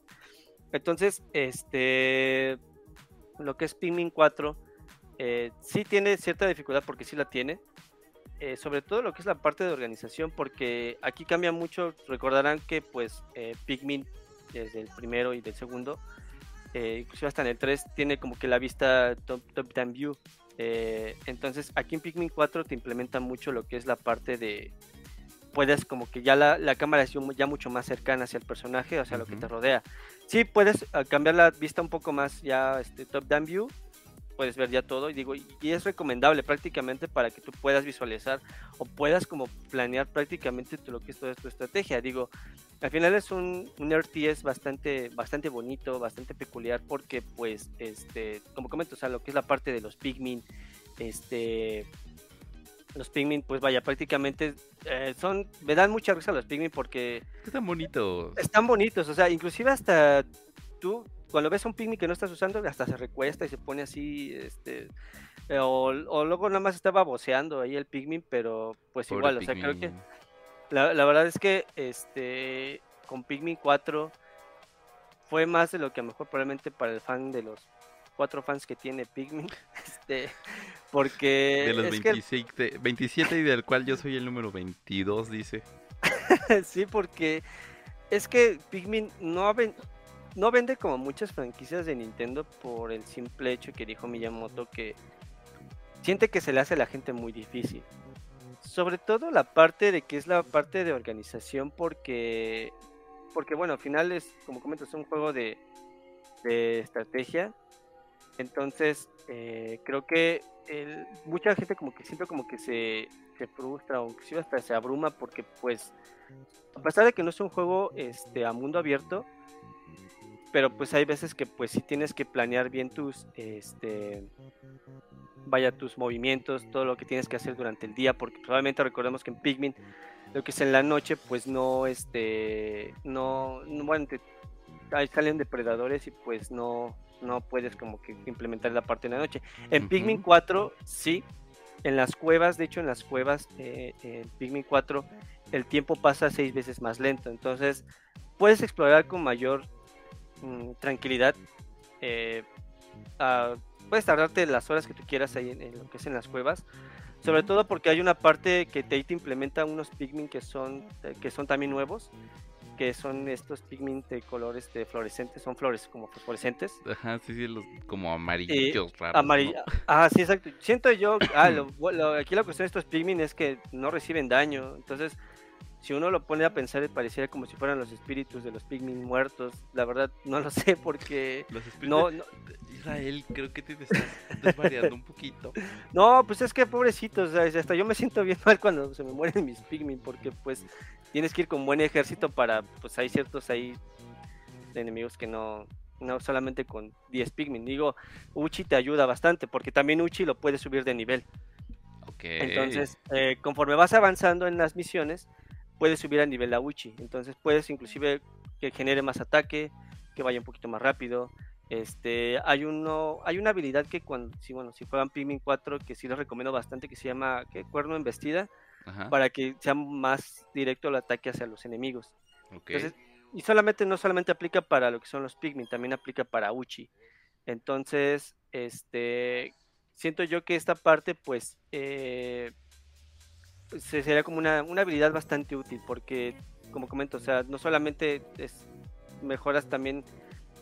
Entonces, este, lo que es Pikmin 4, eh, sí tiene cierta dificultad porque sí la tiene. eh, sobre todo lo que es la parte de organización, porque aquí cambia mucho. Recordarán que, pues, eh, Pikmin, desde el primero y del segundo, eh, inclusive hasta en el 3, tiene como que la vista top, top down view. Eh, entonces, aquí en Pikmin 4 te implementa mucho lo que es la parte de. Puedes, como que ya la, la cámara es ya mucho más cercana hacia el personaje, o sea, lo que te rodea. Sí, puedes ah, cambiar la vista un poco más ya este, top down view, puedes ver ya todo y digo y es recomendable prácticamente para que tú puedas visualizar o puedas como planear prácticamente tu- lo que es toda tu estrategia digo al final es un, un RTS bastante, bastante bonito, bastante peculiar, porque pues, este, como comento, o sea, lo que es la parte de los Pikmin, este, los Pikmin, pues vaya, prácticamente eh, son, me dan mucha risa los Pikmin porque... Están bonitos. Están bonitos, o sea, inclusive hasta tú, cuando ves a un Pikmin que no estás usando, hasta se recuesta y se pone así, este... O, o luego nada más estaba boceando ahí el Pikmin, pero pues igual, o sea, creo que la, la, verdad es que este con Pikmin 4 fue más de lo que a lo mejor probablemente para el fan de los cuatro fans que tiene Pikmin, este, porque... De los 27 y del cual yo soy el número 22, dice. sí, porque es que Pikmin no, no vende como muchas franquicias de Nintendo por el simple hecho que dijo Miyamoto que siente que se le hace a la gente muy difícil sobre todo la parte de que es la parte de organización porque porque bueno al final es como comento es un juego de, estrategia entonces eh, creo que mucha gente como que siempre como que se, se frustra o inclusive hasta se abruma porque pues a pesar de que no es un juego este a mundo abierto pero pues hay veces que pues sí tienes que planear bien tus este vaya tus movimientos, todo lo que tienes que hacer durante el día, porque probablemente recordemos que en Pikmin lo que es en la noche, pues no, este, no, bueno, ahí salen depredadores y pues no, no puedes como que implementar la parte de la noche. En Pikmin 4 sí, en las cuevas, de hecho en las cuevas, eh, en Pikmin 4 el tiempo pasa seis veces más lento, entonces puedes explorar con mayor mm, tranquilidad. Eh, puedes tardarte las horas que tú quieras ahí en, lo que es en las cuevas. Sobre todo porque hay una parte que te implementa unos Pikmin que son, eh, que son también nuevos. Que son estos Pikmin de colores de fluorescentes, son flores como fosforescentes. Ajá, sí, sí, los como amarillos raros. Ah, sí, exacto. Siento yo, ah, aquí la cuestión de estos Pikmin es que no reciben daño. Entonces, si uno lo pone a pensar, pareciera como si fueran los espíritus de los Pikmin muertos. La verdad, no lo sé porque. Los espíritus. No, Israel, creo que te estás desvariando un poquito. No, pues es que pobrecitos, hasta yo me siento bien mal cuando se me mueren mis Pikmin, porque pues tienes que ir con buen ejército para. Pues hay ciertos ahí enemigos que no. No solamente con 10 Pikmin. Digo, Uchi te ayuda bastante, porque también Uchi lo puedes subir de nivel. Okay. Entonces, eh, conforme vas avanzando en las misiones, puedes subir a nivel la Uchi. Entonces puedes inclusive que genere más ataque, que vaya un poquito más rápido. Este, hay uno, hay una habilidad que cuando, si bueno, si juegan Pikmin 4, que sí les recomiendo bastante, que se llama ¿qué? cuerno embestida, para que sea más directo el ataque hacia los enemigos. y solamente, no solamente aplica para lo que son los Pikmin, también aplica para Uchi. Entonces, este, siento yo que esta parte, pues, eh, sería como una, habilidad bastante útil porque, como comento, o sea, no solamente es, mejoras también,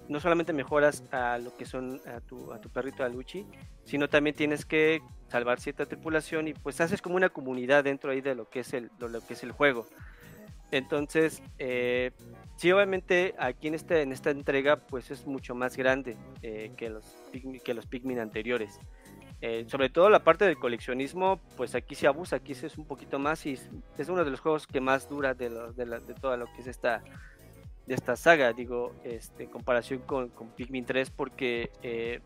no solamente mejoras a lo que son a tu, a tu perrito Aluchi, sino también tienes que salvar cierta tripulación y pues haces como una comunidad dentro ahí de lo que es el, lo, que es el juego. Entonces, eh, sí, obviamente aquí en, este, en esta entrega pues es mucho más grande eh, que, los, que los Pikmin anteriores. Eh, sobre todo la parte del coleccionismo, pues aquí se abusa, aquí es un poquito más y es uno de los juegos que más dura de, de, de todo lo que es esta, de esta saga, digo, este, en comparación con, con Pikmin 3, porque eh,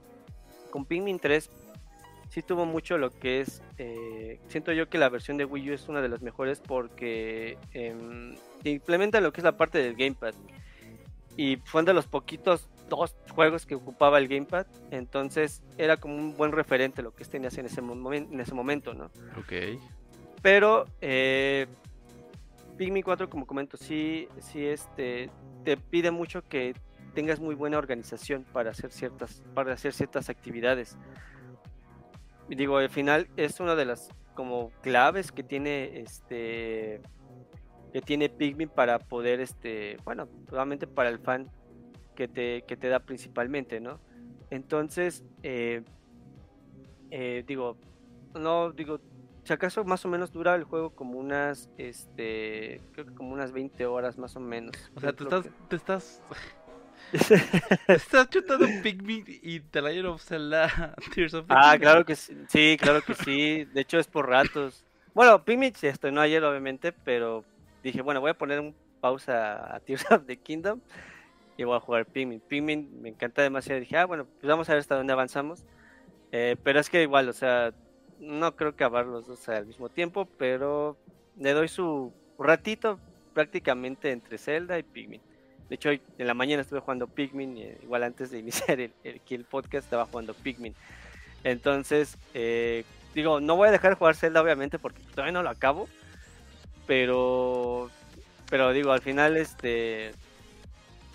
con Pikmin 3 sí tuvo mucho lo que es, eh, siento yo que la versión de Wii U es una de las mejores porque em, implementa lo que es la parte del gamepad. Y fue de los poquitos dos juegos que ocupaba el gamepad, entonces era como un buen referente lo que tenías en ese, en ese momento, ¿no? Ok. Pero eh, Pikmin 4, como comento, sí, sí este, te pide mucho que tengas muy buena organización para hacer ciertas, para hacer ciertas actividades. Y digo, al final es una de las como claves que tiene este que tiene Pikmin para poder este bueno probablemente para el fan que te, que te da principalmente, ¿no? Entonces, eh, eh, digo, no, digo, si acaso más o menos dura el juego como unas, este, creo que como unas 20 horas más o menos. O sea, te estás, te estás, estás chutando Pikmin y The Legend of Zelda Tears of Ah, claro que sí, sí, claro que sí, de hecho es por ratos. Bueno, Pikmin se estrenó ayer obviamente, pero dije, bueno, voy a poner un pausa a Tears of the Kingdom voy a jugar Pikmin. Pikmin me encanta demasiado. Dije, ah, bueno, pues vamos a ver hasta dónde avanzamos. Eh, pero es que igual, o sea, no creo que acabar los dos al mismo tiempo, pero le doy su ratito prácticamente entre Zelda y Pikmin. De hecho, hoy en la mañana estuve jugando Pikmin, y, igual antes de iniciar el, el, podcast estaba jugando Pikmin. Entonces, eh, digo, no voy a dejar de jugar Zelda obviamente porque todavía no lo acabo, pero, pero digo, al final, este,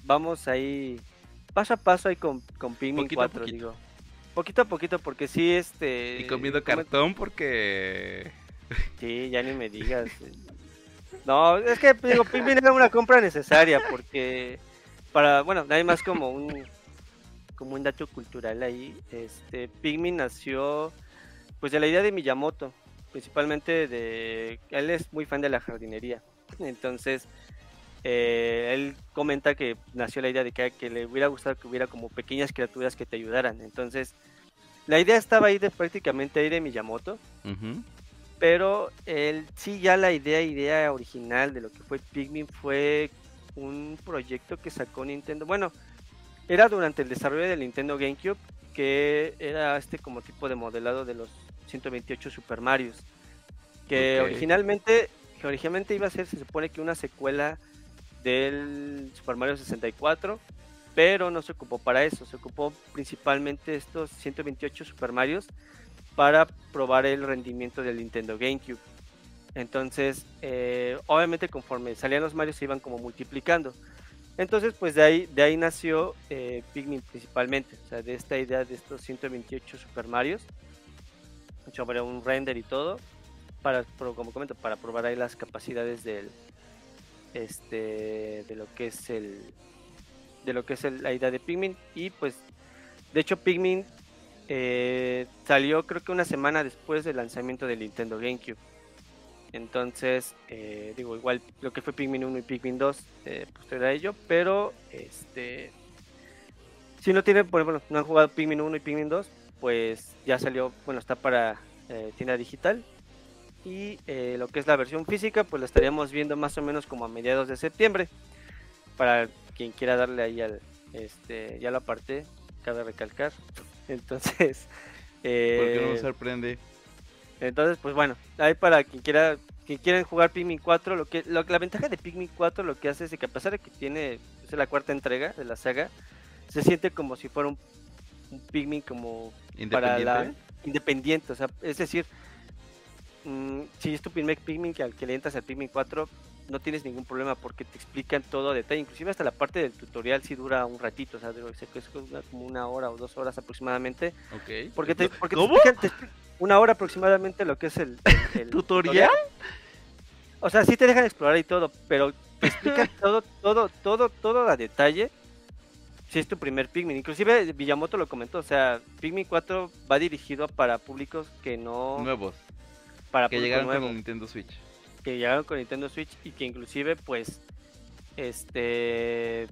vamos ahí paso a paso ahí con, con Pikmin 4, digo. Poquito a poquito, porque sí, este... Y comiendo cartón porque... Sí, ya ni me digas. No, es que digo, Pikmin era una compra necesaria porque para, bueno, hay más como un como un dato cultural ahí. Este Pikmin nació pues de la idea de Miyamoto, principalmente de él es muy fan de la jardinería. Entonces, eh, él comenta que nació la idea de que, que, le hubiera gustado que hubiera como pequeñas criaturas que te ayudaran. Entonces, la idea estaba ahí de prácticamente ahí de Miyamoto. Pero él sí ya la idea, idea original de lo que fue Pikmin fue un proyecto que sacó Nintendo. Bueno, era durante el desarrollo del Nintendo GameCube, que era este como tipo de modelado de los 128 Super Marios. Que originalmente, que originalmente iba a ser, se supone que una secuela del Super Mario 64, pero no se ocupó para eso, se ocupó principalmente estos 128 Super Marios para probar el rendimiento del Nintendo GameCube. Entonces, eh, obviamente conforme salían los Mario se iban como multiplicando. Entonces, pues de ahí, de ahí nació eh, Pikmin principalmente, o sea, de esta idea de estos 128 Super Marios. Hecho un render y todo, para, como comento, para probar ahí las capacidades del, este, de lo que es el, de lo que es la idea de Pikmin. Y pues, de hecho, Pikmin eh, salió creo que una semana después del lanzamiento del Nintendo GameCube. Entonces, eh, digo, igual lo que fue Pikmin 1 y Pikmin 2, eh, a ello, pero este, si no tienen, bueno, no han jugado Pikmin 1 y Pikmin 2, pues ya salió, bueno, está para eh, tienda digital. Y lo que es la versión física, pues la estaríamos viendo más o menos como a mediados de septiembre. Para quien quiera darle ahí al, este, ya la parte, cabe recalcar, entonces. Eh, ¿Por qué no me sorprende? Entonces, pues bueno, ahí para quien quiera que quieran jugar Pikmin 4, lo que lo, la ventaja de Pikmin 4 lo que hace es que a pesar de que tiene es la cuarta entrega de la saga, se siente como si fuera un, un Pikmin como para la independiente, o sea, es decir, mmm, si es tu primer Pikmin que al que le entras al Pikmin 4, no tienes ningún problema porque te explican todo a detalle. Inclusive hasta la parte del tutorial sí dura un ratito, o sea, sé que es como una hora o dos horas aproximadamente. Ok. Porque te, porque Te explican, una hora aproximadamente lo que es el, ¿Tutorial? O sea, sí te dejan explorar y todo, pero te explican todo, todo, todo, todo a detalle. Si es tu primer Pikmin. Inclusive Villamoto lo comentó, o sea, Pikmin 4 va dirigido para públicos que no... Nuevos. Para que llegaron con Nintendo Switch. Que llegaron con Nintendo Switch y que inclusive pues este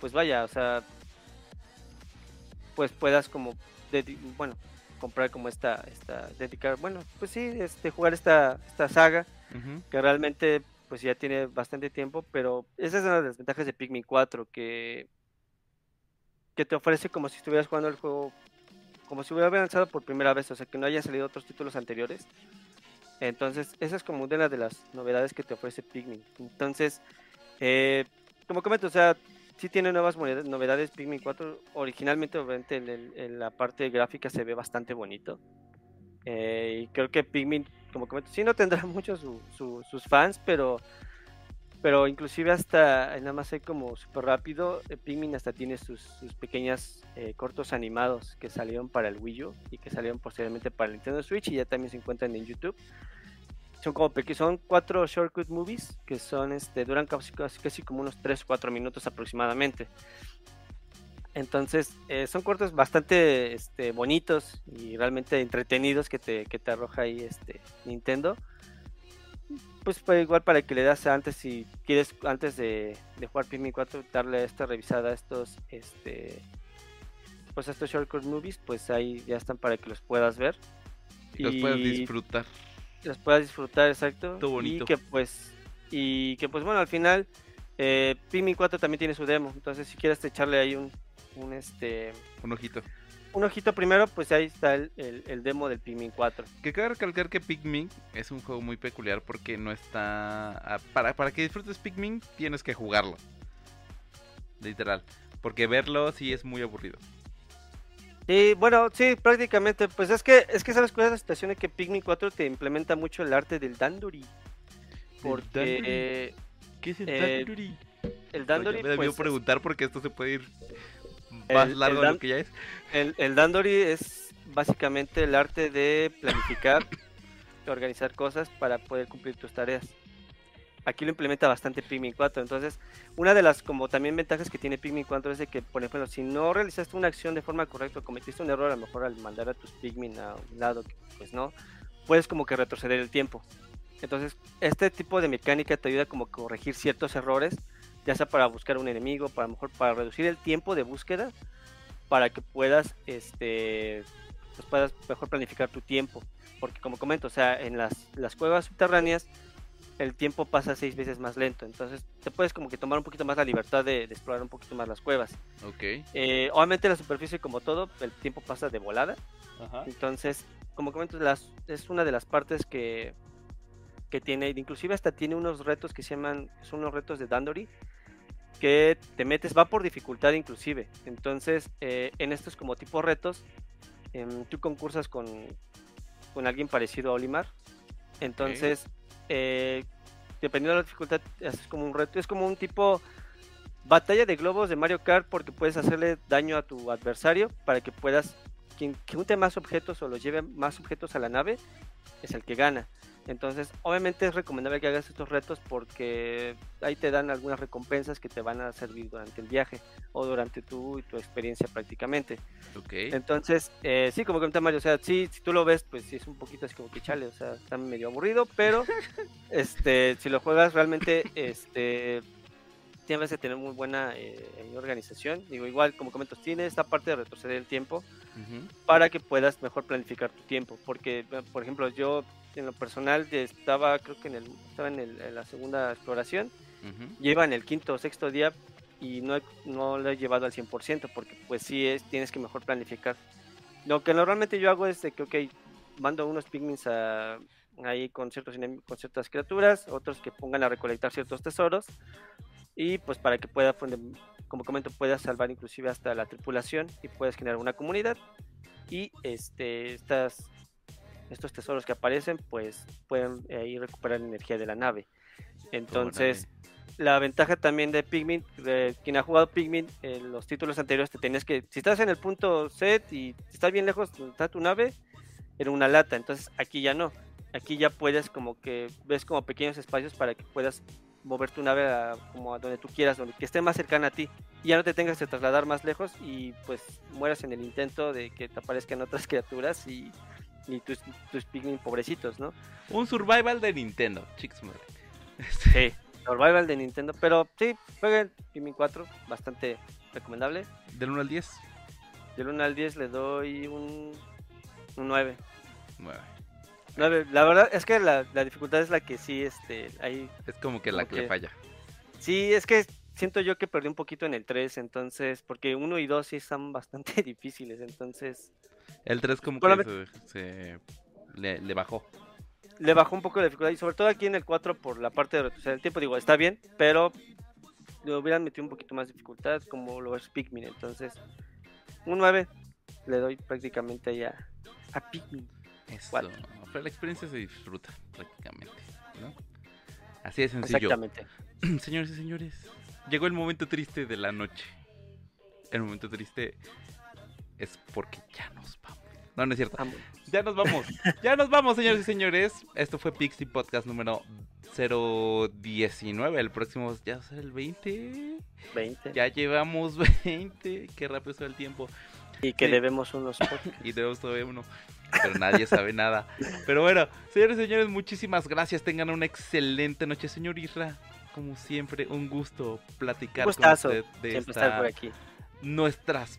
pues vaya, o sea, pues puedas como bueno, comprar como esta esta dedicar, bueno, pues sí, este jugar esta esta saga que realmente pues ya tiene bastante tiempo, pero esa es una de las ventajas de Pikmin 4 que que te ofrece como si estuvieras jugando el juego como si hubiera lanzado por primera vez, o sea, que no haya salido otros títulos anteriores entonces, esa es como una de las novedades que te ofrece Pikmin. Entonces, eh, como comento, o sea, sí tiene nuevas novedades Pikmin 4. Originalmente, obviamente, en, la parte gráfica se ve bastante bonito. Eh, y creo que Pikmin, como comento, sí no tendrá muchos sus fans, pero pero inclusive hasta nada más hay como súper rápido eh, Pikmin hasta tiene sus, sus pequeñas cortos animados que salieron para el Wii U y que salieron posteriormente para el Nintendo Switch y ya también se encuentran en YouTube. Son como son cuatro shortcut movies que son este duran casi, casi, como unos 3 o 4 minutos aproximadamente. Entonces eh, son cortos bastante este, bonitos y realmente entretenidos que te, que te arroja ahí este Nintendo pues fue igual para que le das antes si quieres antes de, de jugar Pikmin 4 darle esta revisada a estos este pues estos shortcut movies pues ahí ya están para que los puedas ver y los puedas disfrutar las puedas disfrutar, exacto. Todo bonito. Y que pues, y que pues bueno, al final Eh, Pikmin 4 también tiene su demo, entonces si quieres echarle ahí un, un este Un ojito. Un ojito primero, pues ahí está el, el- el demo del Pikmin 4. Que cabe recalcar que Pikmin es un juego muy peculiar porque no está... ah, Para, para que disfrutes Pikmin tienes que jugarlo. Literal. Porque verlo sí es muy aburrido. Y bueno, sí, prácticamente, pues es que, es que sabes cuál es la situación de que Pikmin 4 te implementa mucho el arte del Dandori. Porque Dandori? eh, ¿Qué es el Eh, Dandori? el Dandori, Ya me debió pues, es- preguntar porque esto se puede ir más El- largo el de lo que ya es. el, el Dandori es básicamente el arte de planificar, organizar cosas para poder cumplir tus tareas. Aquí lo implementa bastante Pikmin 4, entonces una de las como también ventajas que tiene Pikmin 4 es de que, por ejemplo, si no realizaste una acción de forma correcta, o cometiste un error a lo mejor al mandar a tus Pikmin a un lado, pues no, puedes como que retroceder el tiempo. Entonces, este tipo de mecánica te ayuda como a corregir ciertos errores, ya sea para buscar un enemigo, para mejor para reducir el tiempo de búsqueda, para que puedas, este, pues puedas mejor planificar tu tiempo. Porque como comento, o sea, en las, las cuevas subterráneas el tiempo pasa seis veces más lento. Entonces te puedes como que tomar un poquito más la libertad de, de explorar un poquito más las cuevas. Ok. Eh, obviamente la superficie como todo, el tiempo pasa de volada. Ajá. Entonces, como comento, las, es una de las partes que, que tiene, inclusive hasta tiene unos retos que se llaman, son unos retos de Dandori, que te metes, va por dificultad inclusive. Entonces, eh, en estos como tipo retos, em, tú concursas con, con alguien parecido a Olimar. Entonces, eh, dependiendo de la dificultad, haces como un reto, es como un tipo batalla de globos de Mario Kart porque puedes hacerle daño a tu adversario para que puedas quien junte más objetos o los lleve más objetos a la nave es el que gana. Entonces, obviamente es recomendable que hagas estos retos porque ahí te dan algunas recompensas que te van a servir durante el viaje o durante tu, tu experiencia prácticamente. Entonces, eh, sí, como comenta Mario, o sea, sí, si tú lo ves, pues sí es un poquito así como que chale, o sea, está medio aburrido, pero este, si lo juegas realmente, este, tienes que tener muy buena eh, organización. Digo, igual, como comento, tiene esta parte de retroceder el tiempo para que puedas mejor planificar tu tiempo. Porque, por ejemplo, yo en lo personal estaba, creo que en, el, estaba en, el- en la segunda exploración, Ujú. lleva en el quinto o sexto día y no, no lo he llevado al 100% porque pues sí es, tienes que mejor planificar. Lo que normalmente yo hago es de que, ok, mando unos pigments a- ahí con, ciertos, con ciertas criaturas, otros que pongan a recolectar ciertos tesoros y pues para que pueda, como comento, puedas salvar inclusive hasta la tripulación y puedes generar una comunidad y este, estas, estos tesoros que aparecen pues pueden eh, ahí recuperar energía de la nave. Entonces, la ventaja también de Pikmin, de quien ha jugado Pikmin en los títulos anteriores, te tenías que, si estás en el punto set y estás bien lejos, donde está tu nave, era una lata, entonces aquí ya no. Aquí ya puedes como que ves como pequeños espacios para que puedas mover tu nave a, como a donde tú quieras, donde que esté más cercana a ti. Y ya no te tengas que trasladar más lejos y pues mueras en el intento de que te aparezcan otras criaturas y, y tus, tus Pikmin pobrecitos, ¿no? Un survival de Nintendo, chicos. Sí, Survival de Nintendo. Pero sí, jueguen Pikmin 4, bastante recomendable. Del 1 al 10. Del 1 al 10 le doy un, un 9. 9. 9. La verdad es que la, la dificultad es la que sí, este, ahí. Es como que la que Ok. falla. Sí, es que siento yo que perdí un poquito en el 3, entonces, porque 1 y 2 sí están bastante difíciles, entonces El 3 como Solamente- que se, se- le, le bajó. le bajó un poco la dificultad y sobre todo aquí en el 4 por la parte de retroceder el tiempo, digo, está bien, pero le hubieran metido un poquito más dificultad como lo es Pikmin, entonces un 9 le doy prácticamente ya a Pikmin. Eso. Cuatro. Pero la experiencia se disfruta prácticamente. ¿no? Así de sencillo. Exactamente. Señores y señores, llegó el momento triste de la noche. El momento triste es porque ya nos vamos. No, no es cierto. Vamos. Ya nos vamos. Ya nos vamos, señores y señores. Esto fue Pixie Podcast número 019. El próximo ya va a ser el 20. 20. Ya llevamos 20. Qué rápido va el tiempo. Y que Sí. debemos unos podcasts. Y debemos todavía uno. Pero nadie sabe nada. Pero bueno, señores y señores, muchísimas gracias. Tengan una excelente noche, señor Isra. Como siempre, un gusto platicar Gustazo con usted de Siempre esta, estar por aquí. nuestras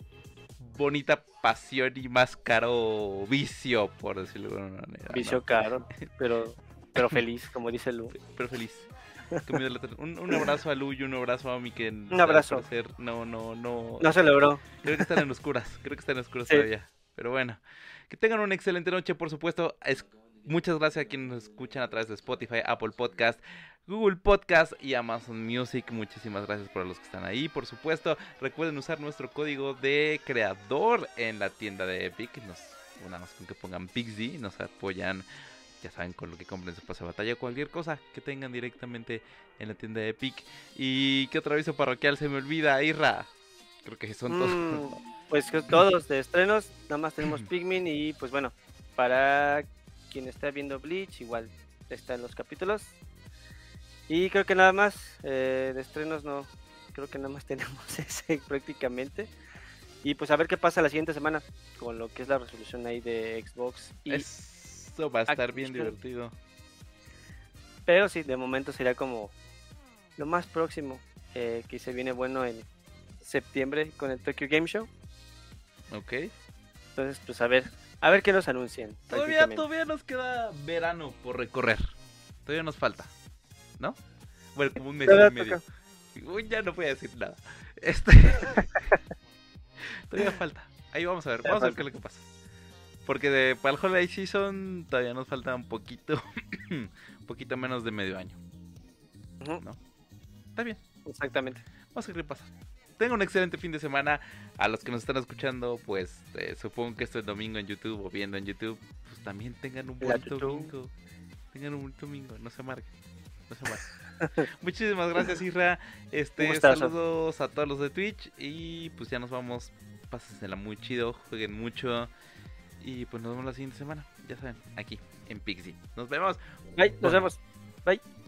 bonita pasión y más caro vicio, por decirlo de alguna manera. ¿no? Vicio caro, pero, pero feliz, como dice Lu. Pero feliz. un, un, abrazo a Lu y un abrazo a mi que un abrazo. no, no, no. No se logró. Creo que están en oscuras, creo que están en oscuras todavía. Pero bueno, que tengan una excelente noche, por supuesto. Es, muchas gracias a quienes nos escuchan a través de Spotify, Apple Podcast, Google Podcast y Amazon Music. Muchísimas gracias por los que están ahí. Por supuesto, recuerden usar nuestro código de creador en la tienda de Epic. Nos, más con que pongan Pixie, nos apoyan ya saben, con lo que compren su pase de batalla, cualquier cosa que tengan directamente en la tienda de Epic. ¿Y qué otro aviso parroquial se me olvida, Irra? Creo que son todos. Mm, pues todos de estrenos, nada más tenemos Pikmin y pues bueno, para quien está viendo Bleach, igual está en los capítulos. Y creo que nada más eh, de estrenos no, creo que nada más tenemos ese prácticamente. Y pues a ver qué pasa la siguiente semana con lo que es la resolución ahí de Xbox y esto va a estar bien divertido. Pero sí, de momento sería como lo más próximo eh, que se viene bueno en septiembre con el Tokyo Game Show. Ok. Entonces, pues a ver, a ver qué nos anuncian. Todavía, todavía nos queda verano por recorrer. Todavía nos falta, ¿no? Bueno, como un mes y medio. Uy, ya no voy a decir nada. Este... todavía falta. Ahí vamos a ver, vamos a ver qué es lo que pasa. Porque de, para el Holiday Season todavía nos falta un poquito, un poquito menos de medio año. ¿No? Está bien. Exactamente. Vamos a ver qué pasa. Tengan un excelente fin de semana. A los que nos están escuchando, pues eh, supongo que esto es domingo en YouTube o viendo en YouTube, pues también tengan un buen domingo. Tengan un buen domingo, no se amarguen. No se amarguen. Muchísimas gracias, Isra. Este, saludos a todos los de Twitch. Y pues ya nos vamos. Pásensela muy chido, jueguen mucho. Y pues nos vemos la siguiente semana, ya saben, aquí en Pixie. Nos vemos. Bye, nos vemos. Bye.